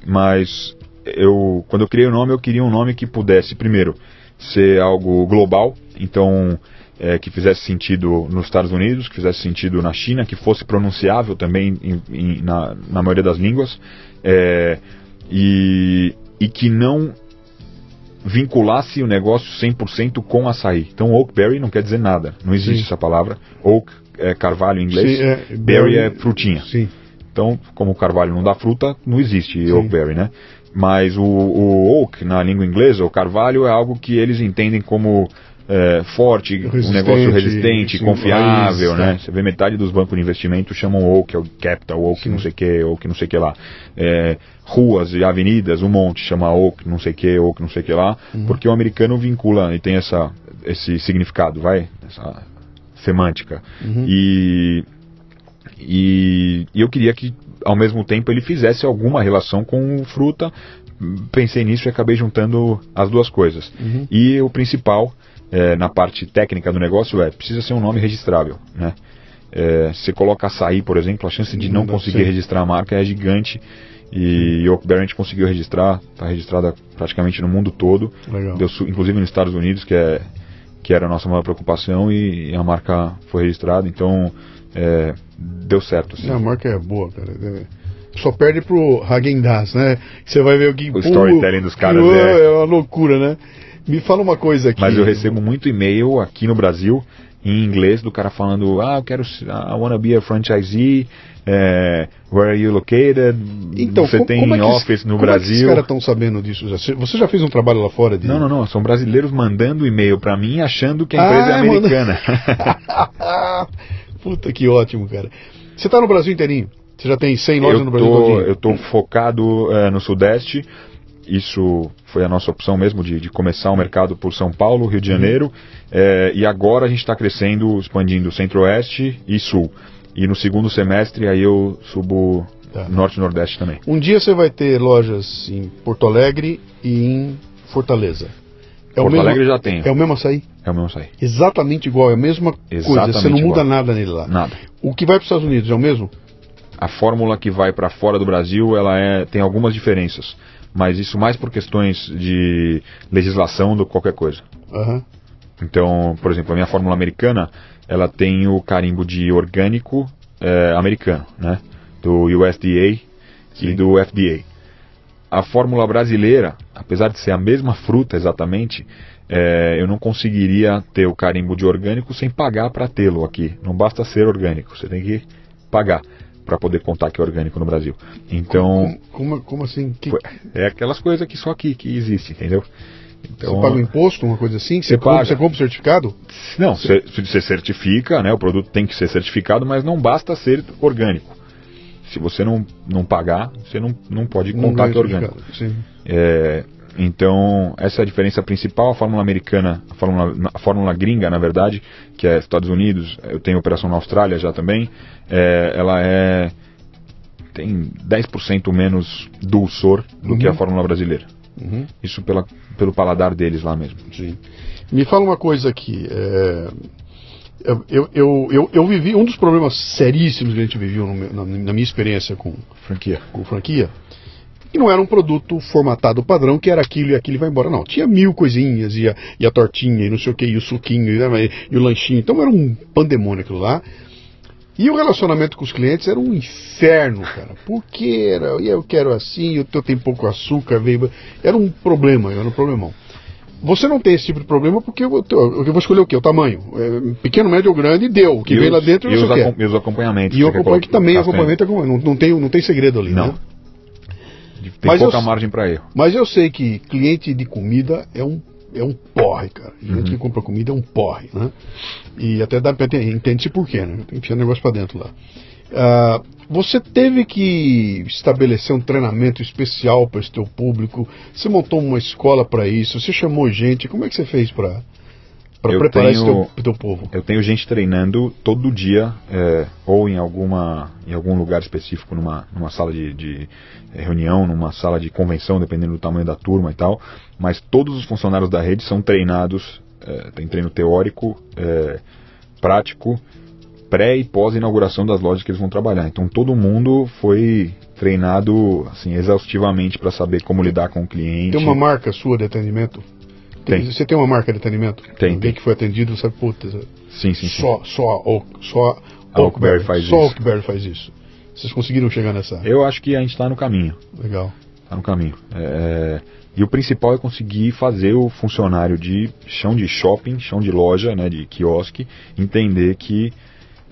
Mas eu, quando eu criei o nome, eu queria um nome que pudesse, primeiro, ser algo global, então é, que fizesse sentido nos Estados Unidos, que fizesse sentido na China, que fosse pronunciável também em, em, na, na maioria das línguas, é, e, e que não vinculasse o negócio 100% com açaí. Então, oakberry não quer dizer nada, não existe Sim. essa palavra. Oak é carvalho em inglês, Sim, é, berry é frutinha. Sim. Então, como o carvalho não dá fruta, não existe Sim. oakberry, né? Mas o, o oak, na língua inglesa, o carvalho é algo que eles entendem como é, forte, um negócio resistente, sim, confiável, raiz, né? É. Você vê metade dos bancos de investimento chamam Oak, é o Capital, Oak sim. não sei o que, Oak não sei o que lá. É, ruas e avenidas, um monte chama Oak não sei o que, Oak não sei o que lá, uhum. porque o americano vincula e tem essa, esse significado, vai? Essa semântica. Uhum. E, e, e eu queria que ao mesmo tempo ele fizesse alguma relação com fruta. Pensei nisso e acabei juntando as duas coisas. Uhum. E o principal é, na parte técnica do negócio é precisa ser um nome registrável, né? É, se coloca açaí, por exemplo, a chance de não, não conseguir ser. registrar a marca é gigante. E Sim. Oakberry conseguiu registrar, está registrada praticamente no mundo todo, Deu, inclusive nos Estados Unidos, que, é, que era a nossa maior preocupação, e, a marca foi registrada, então é, deu certo. Assim. A marca é boa, cara. É, só perde pro Hagen Dazs, né? Você vai ver o que... O storytelling dos caras é... é uma loucura, né? Me fala uma coisa aqui. Mas eu recebo muito e-mail aqui no Brasil em inglês do cara falando, ah, eu quero, I wanna be a franchisee, é, where are you located? Então, você tem como é office no como Brasil? É que os caras estão sabendo disso? Você já fez um trabalho lá fora? De... Não, não, não. São brasileiros mandando e-mail para mim achando que a empresa é ah, é americana. Manda... *laughs* Puta que ótimo, cara. Você está no Brasil inteirinho? Você já tem 100 lojas eu no Brasil tô, Eu estou focado é, no Sudeste isso foi a nossa opção mesmo de, de começar o mercado por São Paulo, Rio de Janeiro, uhum. é, e agora a gente está crescendo, expandindo Centro-Oeste e Sul. E no segundo semestre aí eu subo tá. Norte e Nordeste também. Um dia você vai ter lojas em Porto Alegre e em Fortaleza. É Porto Alegre já tem. É o mesmo açaí? É o mesmo açaí. Exatamente igual, é a mesma Exatamente coisa. Você não muda nada nele lá. Nada. O que vai para os Estados Unidos é o mesmo? A fórmula que vai para fora do Brasil, ela é, tem algumas diferenças mas isso mais por questões de legislação do que qualquer coisa. Uhum. Então, por exemplo, a minha fórmula americana, ela tem o carimbo de orgânico é, americano, né? Do USDA Sim. e do FDA. A fórmula brasileira, apesar de ser a mesma fruta exatamente, é, eu não conseguiria ter o carimbo de orgânico sem pagar para tê-lo aqui. Não basta ser orgânico, você tem que pagar para poder contar que é orgânico no Brasil. Então. Como, como, assim? Que... É aquelas coisas que só aqui que existe, entendeu? Então, você paga um imposto, uma coisa assim? Você, você, compra, você compra o certificado? Não, você... você certifica, né? O produto tem que ser certificado, mas não basta ser orgânico. Se você não, não pagar, você não, não pode contar não que é orgânico. É, então, essa é a diferença principal. A fórmula americana, a fórmula, a fórmula gringa, na verdade, que é Estados Unidos, eu tenho operação na Austrália já também, é, ela é tem 10% menos dulçor do uhum. que a uhum. fórmula brasileira. Uhum. Isso pela, pelo paladar deles lá mesmo. Sim. Me fala uma coisa aqui. É... Eu, eu, eu, eu, eu, vivi um dos problemas seríssimos que a gente viveu meu, na, na, minha experiência com franquia. com franquia e não era um produto formatado padrão, que era aquilo e aquilo e vai embora. Não, tinha mil coisinhas, e a, e a tortinha, e não sei o que, e o suquinho, e, né, e o lanchinho. Então era um pandemônio aquilo lá. E o relacionamento com os clientes era um inferno, cara. Porque era, eu quero assim, eu tenho pouco açúcar, veio. Era um problema, era um problemão. Você não tem esse tipo de problema porque eu, eu vou escolher o quê? O tamanho. É, pequeno, médio ou grande, deu. O que e vem os, lá dentro e você os, quer. E os acompanhamentos. E o acompanhamento que também, acompanhamento, é não, não, tem, não tem segredo ali, não. né? Tem mas pouca eu, margem para erro. Mas eu sei que cliente de comida é um, é um porre, cara. Gente uhum. que compra comida é um porre, né? E até dá para entender-se por quê, né? Tem que enfiar o negócio para dentro lá. Uh, você teve que estabelecer um treinamento especial para esse teu público. Você montou uma escola para isso. Você chamou gente. Como é que você fez para para preparar tenho, esse teu, teu, povo? Eu tenho gente treinando todo dia, é, ou em, alguma, em algum lugar específico, numa, numa sala de, de, é, reunião, numa sala de convenção, dependendo do tamanho da turma e tal. Mas todos os funcionários da rede são treinados, é, tem treino teórico, é, prático, pré e pós-inauguração das lojas que eles vão trabalhar. Então todo mundo foi treinado assim exaustivamente para saber como lidar com o cliente. Tem uma marca sua de atendimento? Tem. Você tem uma marca de atendimento? Tem, Alguém que foi atendido sabe, puta, Sim, sim, sim. só, só, a Oak- só A Oakberry faz só isso. Oakberry faz isso. Vocês conseguiram chegar nessa? Eu acho que a gente está no caminho. Legal. Tá no caminho. É, e o principal é conseguir fazer o funcionário de chão de shopping, chão de loja, né, de quiosque, entender que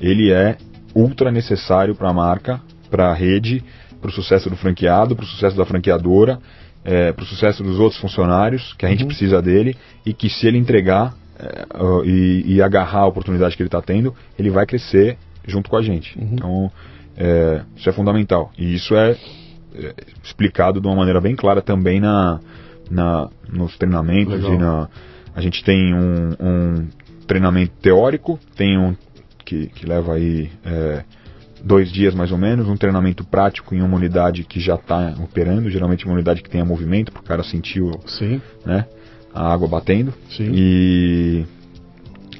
ele é ultra necessário para a marca, para a rede, para o sucesso do franqueado, para o sucesso da franqueadora, para o sucesso dos outros funcionários, que a gente precisa dele e que se ele entregar é, e, e agarrar a oportunidade que ele está tendo, ele vai crescer junto com a gente. Então, é, isso é fundamental. E isso é é, explicado de uma maneira bem clara também na, na nos treinamentos e na a gente tem um, um treinamento teórico tem um que, que leva aí é, dois dias mais ou menos um treinamento prático em uma unidade que já está operando geralmente uma unidade que tenha movimento para o cara sentir o, Sim, né, a água batendo sim. e,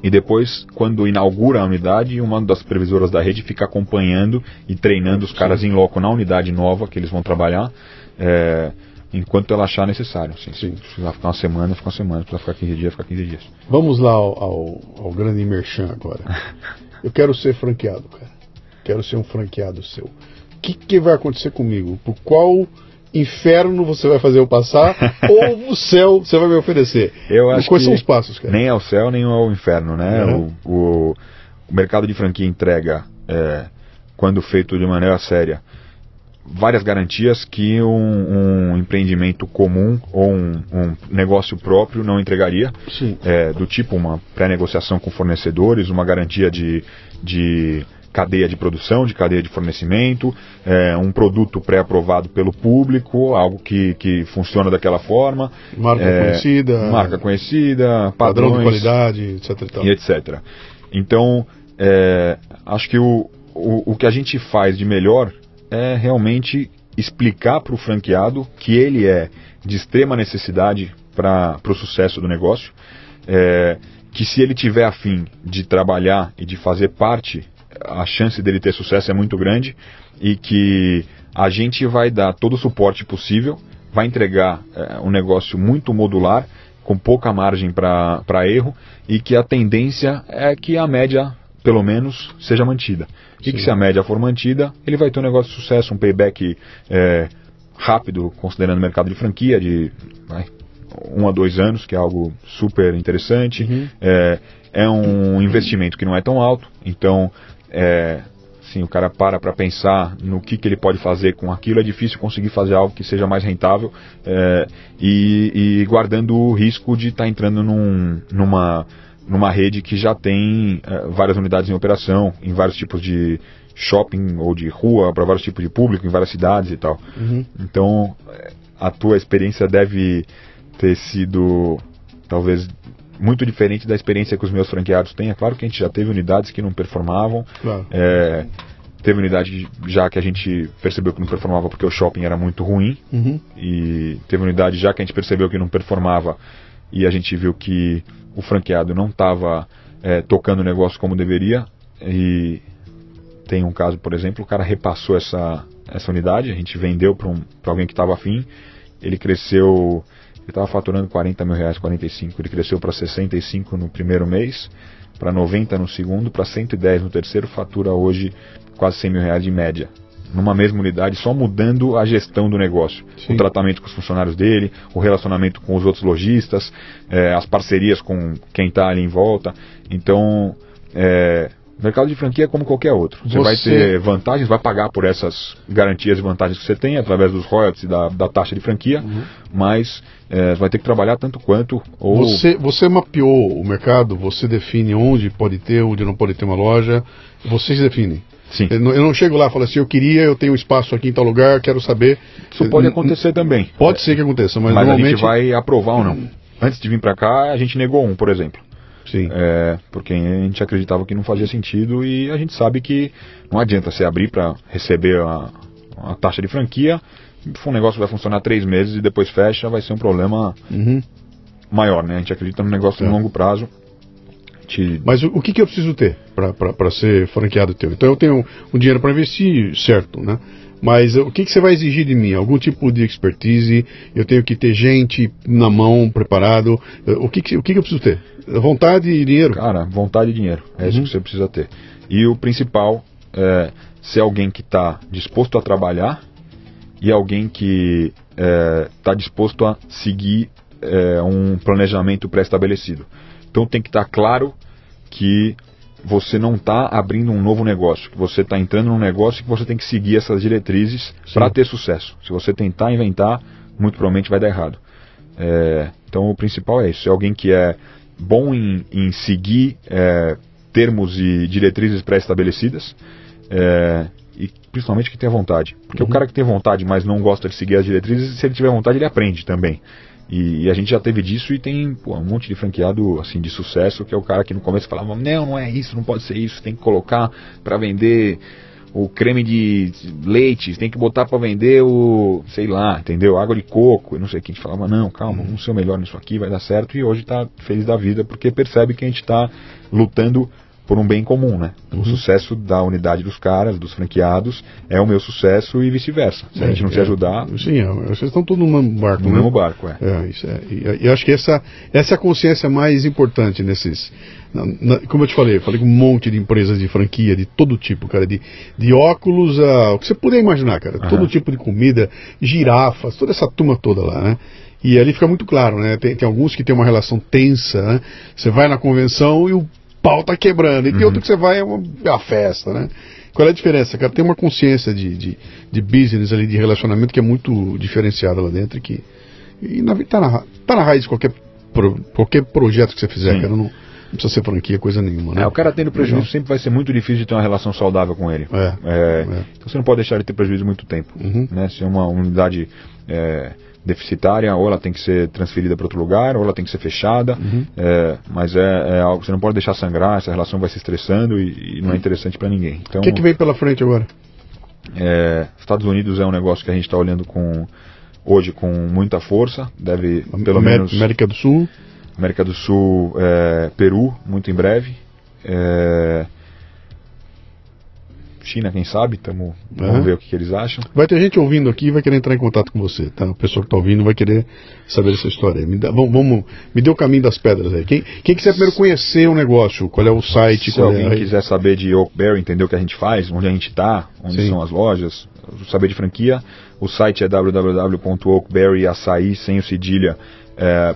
e depois, quando inaugura a unidade, uma das previsoras da rede fica acompanhando e treinando os caras em loco na unidade nova que eles vão trabalhar, é, enquanto ela achar necessário. Assim, Sim. Se precisar ficar uma semana, fica uma semana. Se precisar ficar 15 dias, fica 15 dias. Vamos lá ao, ao, ao grande merchan agora. *laughs* Eu quero ser franqueado, cara. Quero ser um franqueado seu. O que, que vai acontecer comigo? Por qual inferno você vai fazer eu passar? *laughs* ou o céu você vai me oferecer? Eu acho Quais que são os passos, cara? nem ao céu, nem ao inferno, né? Uhum. O, o, o mercado de franquia entrega, é, quando feito de maneira séria, várias garantias que um, um empreendimento comum ou um, um negócio próprio não entregaria. Sim. É, do tipo uma pré-negociação com fornecedores, uma garantia de, de cadeia de produção, de cadeia de fornecimento, é, um produto pré-aprovado pelo público, algo que, que funciona daquela forma. Marca É, conhecida. Marca conhecida, Padrão padrões de qualidade, etc. E e etc. Então, é, acho que o, o, o que a gente faz de melhor é realmente explicar para o franqueado que ele é de extrema necessidade para o sucesso do negócio, é, que se ele tiver afim de trabalhar e de fazer parte, a chance dele ter sucesso é muito grande e que a gente vai dar todo o suporte possível, vai entregar é, um negócio muito modular, com pouca margem para erro e que a tendência é que a média, pelo menos, seja mantida. E que se a média for mantida, ele vai ter um negócio de sucesso, um payback é, rápido, considerando o mercado de franquia, de vai, um a dois anos, que é algo super interessante. Uhum. É, é um investimento que não é tão alto, então é, assim, o cara para para pensar no que, que ele pode fazer com aquilo, é difícil conseguir fazer algo que seja mais rentável é, e, e guardando o risco de estar entrando num- numa, numa rede que já tem é, várias unidades em operação, em vários tipos de shopping ou de rua, para vários tipos de público, em várias cidades e tal. Uhum. Então, é, a tua experiência deve ter sido talvez muito diferente da experiência que os meus franqueados têm. É claro que a gente já teve unidades que não performavam. Claro. É, teve unidade já que a gente percebeu que não performava porque o shopping era muito ruim. Uhum. E teve unidade já que a gente percebeu que não performava e a gente viu que o franqueado não estava tocando o negócio como deveria. E tem um caso, por exemplo, o cara repassou essa, essa unidade, a gente vendeu para um, alguém que estava afim, ele cresceu, ele estava faturando 40 mil reais, 45, ele cresceu para 65 no primeiro mês, para 90 no segundo, para 110 no terceiro, fatura hoje quase 100 mil reais de média. Numa mesma unidade, só mudando a gestão do negócio. Sim. O tratamento com os funcionários dele, o relacionamento com os outros lojistas, eh, as parcerias com quem está ali em volta. Então, é, mercado de franquia é como qualquer outro. Você, vai Você- ter vantagens, vai pagar por essas garantias e vantagens que você tem através dos royalties e da, da taxa de franquia, mas é, vai ter que trabalhar tanto quanto ou Você, você mapeou o mercado, você define onde pode ter, onde não pode ter uma loja, vocês definem. sim. Eu não, eu não chego lá e falo assim, eu queria, eu tenho espaço aqui em tal lugar, quero saber. Isso pode acontecer também. Pode ser que aconteça, mas, Mas, a normalmente. gente vai aprovar ou não. Antes de vir para cá, a gente negou um, por exemplo. Sim. É, porque a gente acreditava que não fazia sentido e a gente sabe que não adianta você abrir para receber a, a taxa de franquia, um negócio que vai funcionar três meses e depois fecha, vai ser um problema Uhum. maior, né? A gente acredita no negócio É. no longo prazo. Gente- Mas o, o que, que eu preciso ter? para ser franqueado teu. Então eu tenho um dinheiro para investir, certo, né? Mas o que, que você vai exigir de mim? Algum tipo de expertise? Eu tenho que ter gente na mão, preparado? O que, que, o que, que eu preciso ter? Vontade e dinheiro? Cara, vontade e dinheiro. É uhum. isso que você precisa ter. E o principal é ser alguém que está disposto a trabalhar e alguém que está é, disposto a seguir é, um planejamento pré-estabelecido. Então tem que estar tá claro que você não está abrindo um novo negócio, que você está entrando num negócio que você tem que seguir essas diretrizes para ter sucesso. Se você tentar inventar, muito provavelmente vai dar errado. É, então o principal é isso: é alguém que é bom em, em seguir é, termos e diretrizes pré-estabelecidas. É, e principalmente que tenha vontade. Porque uhum. o cara que tem vontade, mas não gosta de seguir as diretrizes, se ele tiver vontade, ele aprende também. E, e, a gente já teve disso e tem pô, um monte de franqueado assim de sucesso que é o cara que no começo falava não, não é isso, não pode ser isso, tem que colocar para vender o creme de leite, tem que botar para vender o, sei lá, entendeu? Água de coco, e não sei o que. A gente falava, não, calma, vamos ser o melhor nisso aqui, vai dar certo. E hoje está feliz da vida porque percebe que a gente está lutando por um bem comum, né? Uhum. O sucesso da unidade dos caras, dos franqueados, é o meu sucesso e vice-versa. Se é, a gente não é, se ajudar. Sim, é, vocês estão todos no mesmo barco, no né? mesmo barco, é. é isso é. E, eu acho que essa, essa é a consciência mais importante nesses. Na, na, como eu te falei, eu falei com um monte de empresas de franquia, de todo tipo, cara, de, de óculos a. o que você puder imaginar, cara. Uhum. Todo tipo de comida, girafas, toda essa turma toda lá, né? E ali fica muito claro, né? Tem, tem alguns que tem uma relação tensa, né? Você vai na convenção e o pau tá quebrando. E tem uhum. outro que você vai, é uma, é uma, festa, né? Qual é a diferença, cara? Tem uma consciência de, de, de business ali, de relacionamento que é muito diferenciada lá dentro e que e na, tá, na, tá na raiz de qualquer, pro, qualquer projeto que você fizer, Sim. cara. Não, não precisa ser franquia, coisa nenhuma, né? É, o cara tendo prejuízo Legal. sempre vai ser muito difícil de ter uma relação saudável com ele. É, é, é. Então você não pode deixar ele ter prejuízo muito tempo. Uhum. Né? Se é uma unidade é, deficitária, ou ela tem que ser transferida para outro lugar, ou ela tem que ser fechada. Uhum. É, mas é, é, algo você não pode deixar sangrar, essa relação vai se estressando e, e não é interessante para ninguém. Então, o que, que vem pela frente agora? É, Estados Unidos é um negócio que a gente está olhando com hoje com muita força, deve pelo América, menos América do Sul, América do Sul, é, Peru, muito em breve. É, China, quem sabe, tamo, vamos ver o que, que, eles acham. Vai ter gente ouvindo aqui e vai querer entrar em contato com você, tá? O pessoal que está ouvindo vai querer saber essa história. Me, dá, vamos, vamos, me dê o caminho das pedras aí. Quem, quem quiser primeiro conhecer o negócio, qual é o site? Se alguém é... quiser saber de Oakberry, entender o que a gente faz, onde a gente está, onde Sim. são as lojas, saber de franquia, o site é www.oakberryaçaí, sem o cedilha, é.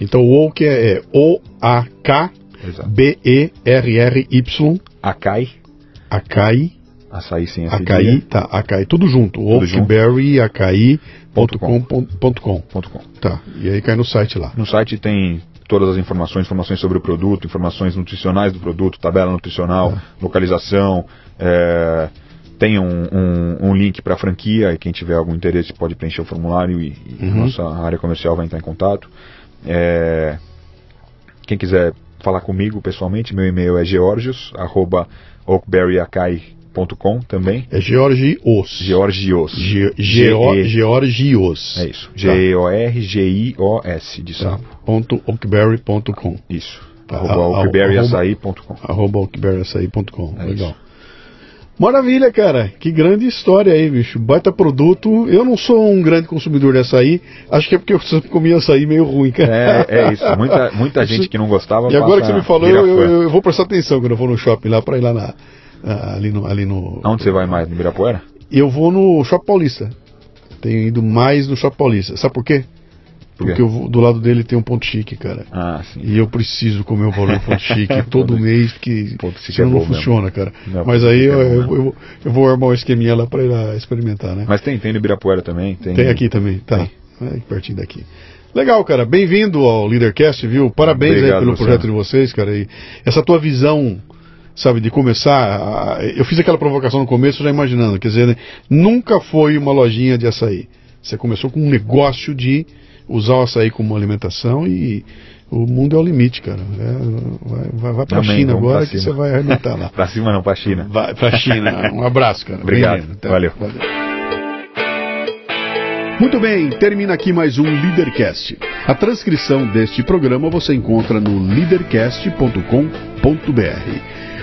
Então o Oak é, é O-A-K-B-E-R-R-Y. Acai. Acai. Açaí sem a Acai, tá, Acai, tudo junto. Oakberryacai.com.com. Tá, e aí cai no site lá. No site tem todas as informações, informações sobre o produto, informações nutricionais do produto, tabela nutricional, é. localização, é, tem um, um, um link para a franquia e quem tiver algum interesse pode preencher o formulário e, e uhum. nossa área comercial vai entrar em contato. É, quem quiser falar comigo pessoalmente, meu e-mail é georgios@oakberryakai.com também. É Georgios. Georgios. Ge Georgios. É isso. Tá. G-E-O-R-G-I-O-S de sapo. Tá. Ponto oakberry.com. Isso. Tá. Arroba oakberryaçaí.com. Arroba oakberryaçaí.com. É Legal. Isso. Maravilha, cara. Que grande história aí, bicho. Baita produto. Eu não sou um grande consumidor de açaí. Acho que é porque eu comia açaí meio ruim, cara. É, é isso. Muita, muita *laughs* gente que não gostava. E agora que você me falou, eu, eu, eu, vou prestar atenção quando eu for no shopping lá para ir lá na. Ali no, ali no. Onde você vai mais? No Ibirapuera? Eu vou no Shopping Paulista. Tenho ido mais no Shopping Paulista. Sabe por quê? Por porque eu, do lado dele tem um ponto chique, cara. Ah, sim. E eu preciso comer o valor *laughs* ponto chique todo mês, porque senão é não funciona, mesmo. cara. Não, Mas aí eu, é eu, eu, eu, vou armar um esqueminha lá pra ir lá experimentar, né? Mas tem, tem no Ibirapuera também. Tem, tem aqui também, tá. É, pertinho daqui. Legal, cara. Bem-vindo ao Leadercast, viu? Parabéns Obrigado, aí pelo Luciano. projeto de vocês, cara. E essa tua visão sabe, de começar. Eu fiz aquela provocação no começo já imaginando, quer dizer, né, nunca foi uma lojinha de açaí. Você começou com um negócio de usar o açaí como alimentação e o mundo é o limite, cara. É, vai vai, vai pra China agora que você vai arrebentar lá. *laughs* pra cima não, pra China. Vai pra China. *laughs* Um abraço, cara. Obrigado. Valeu. Valeu. Muito bem, termina aqui mais um Leadercast. A transcrição deste programa você encontra no leadercast.com.br.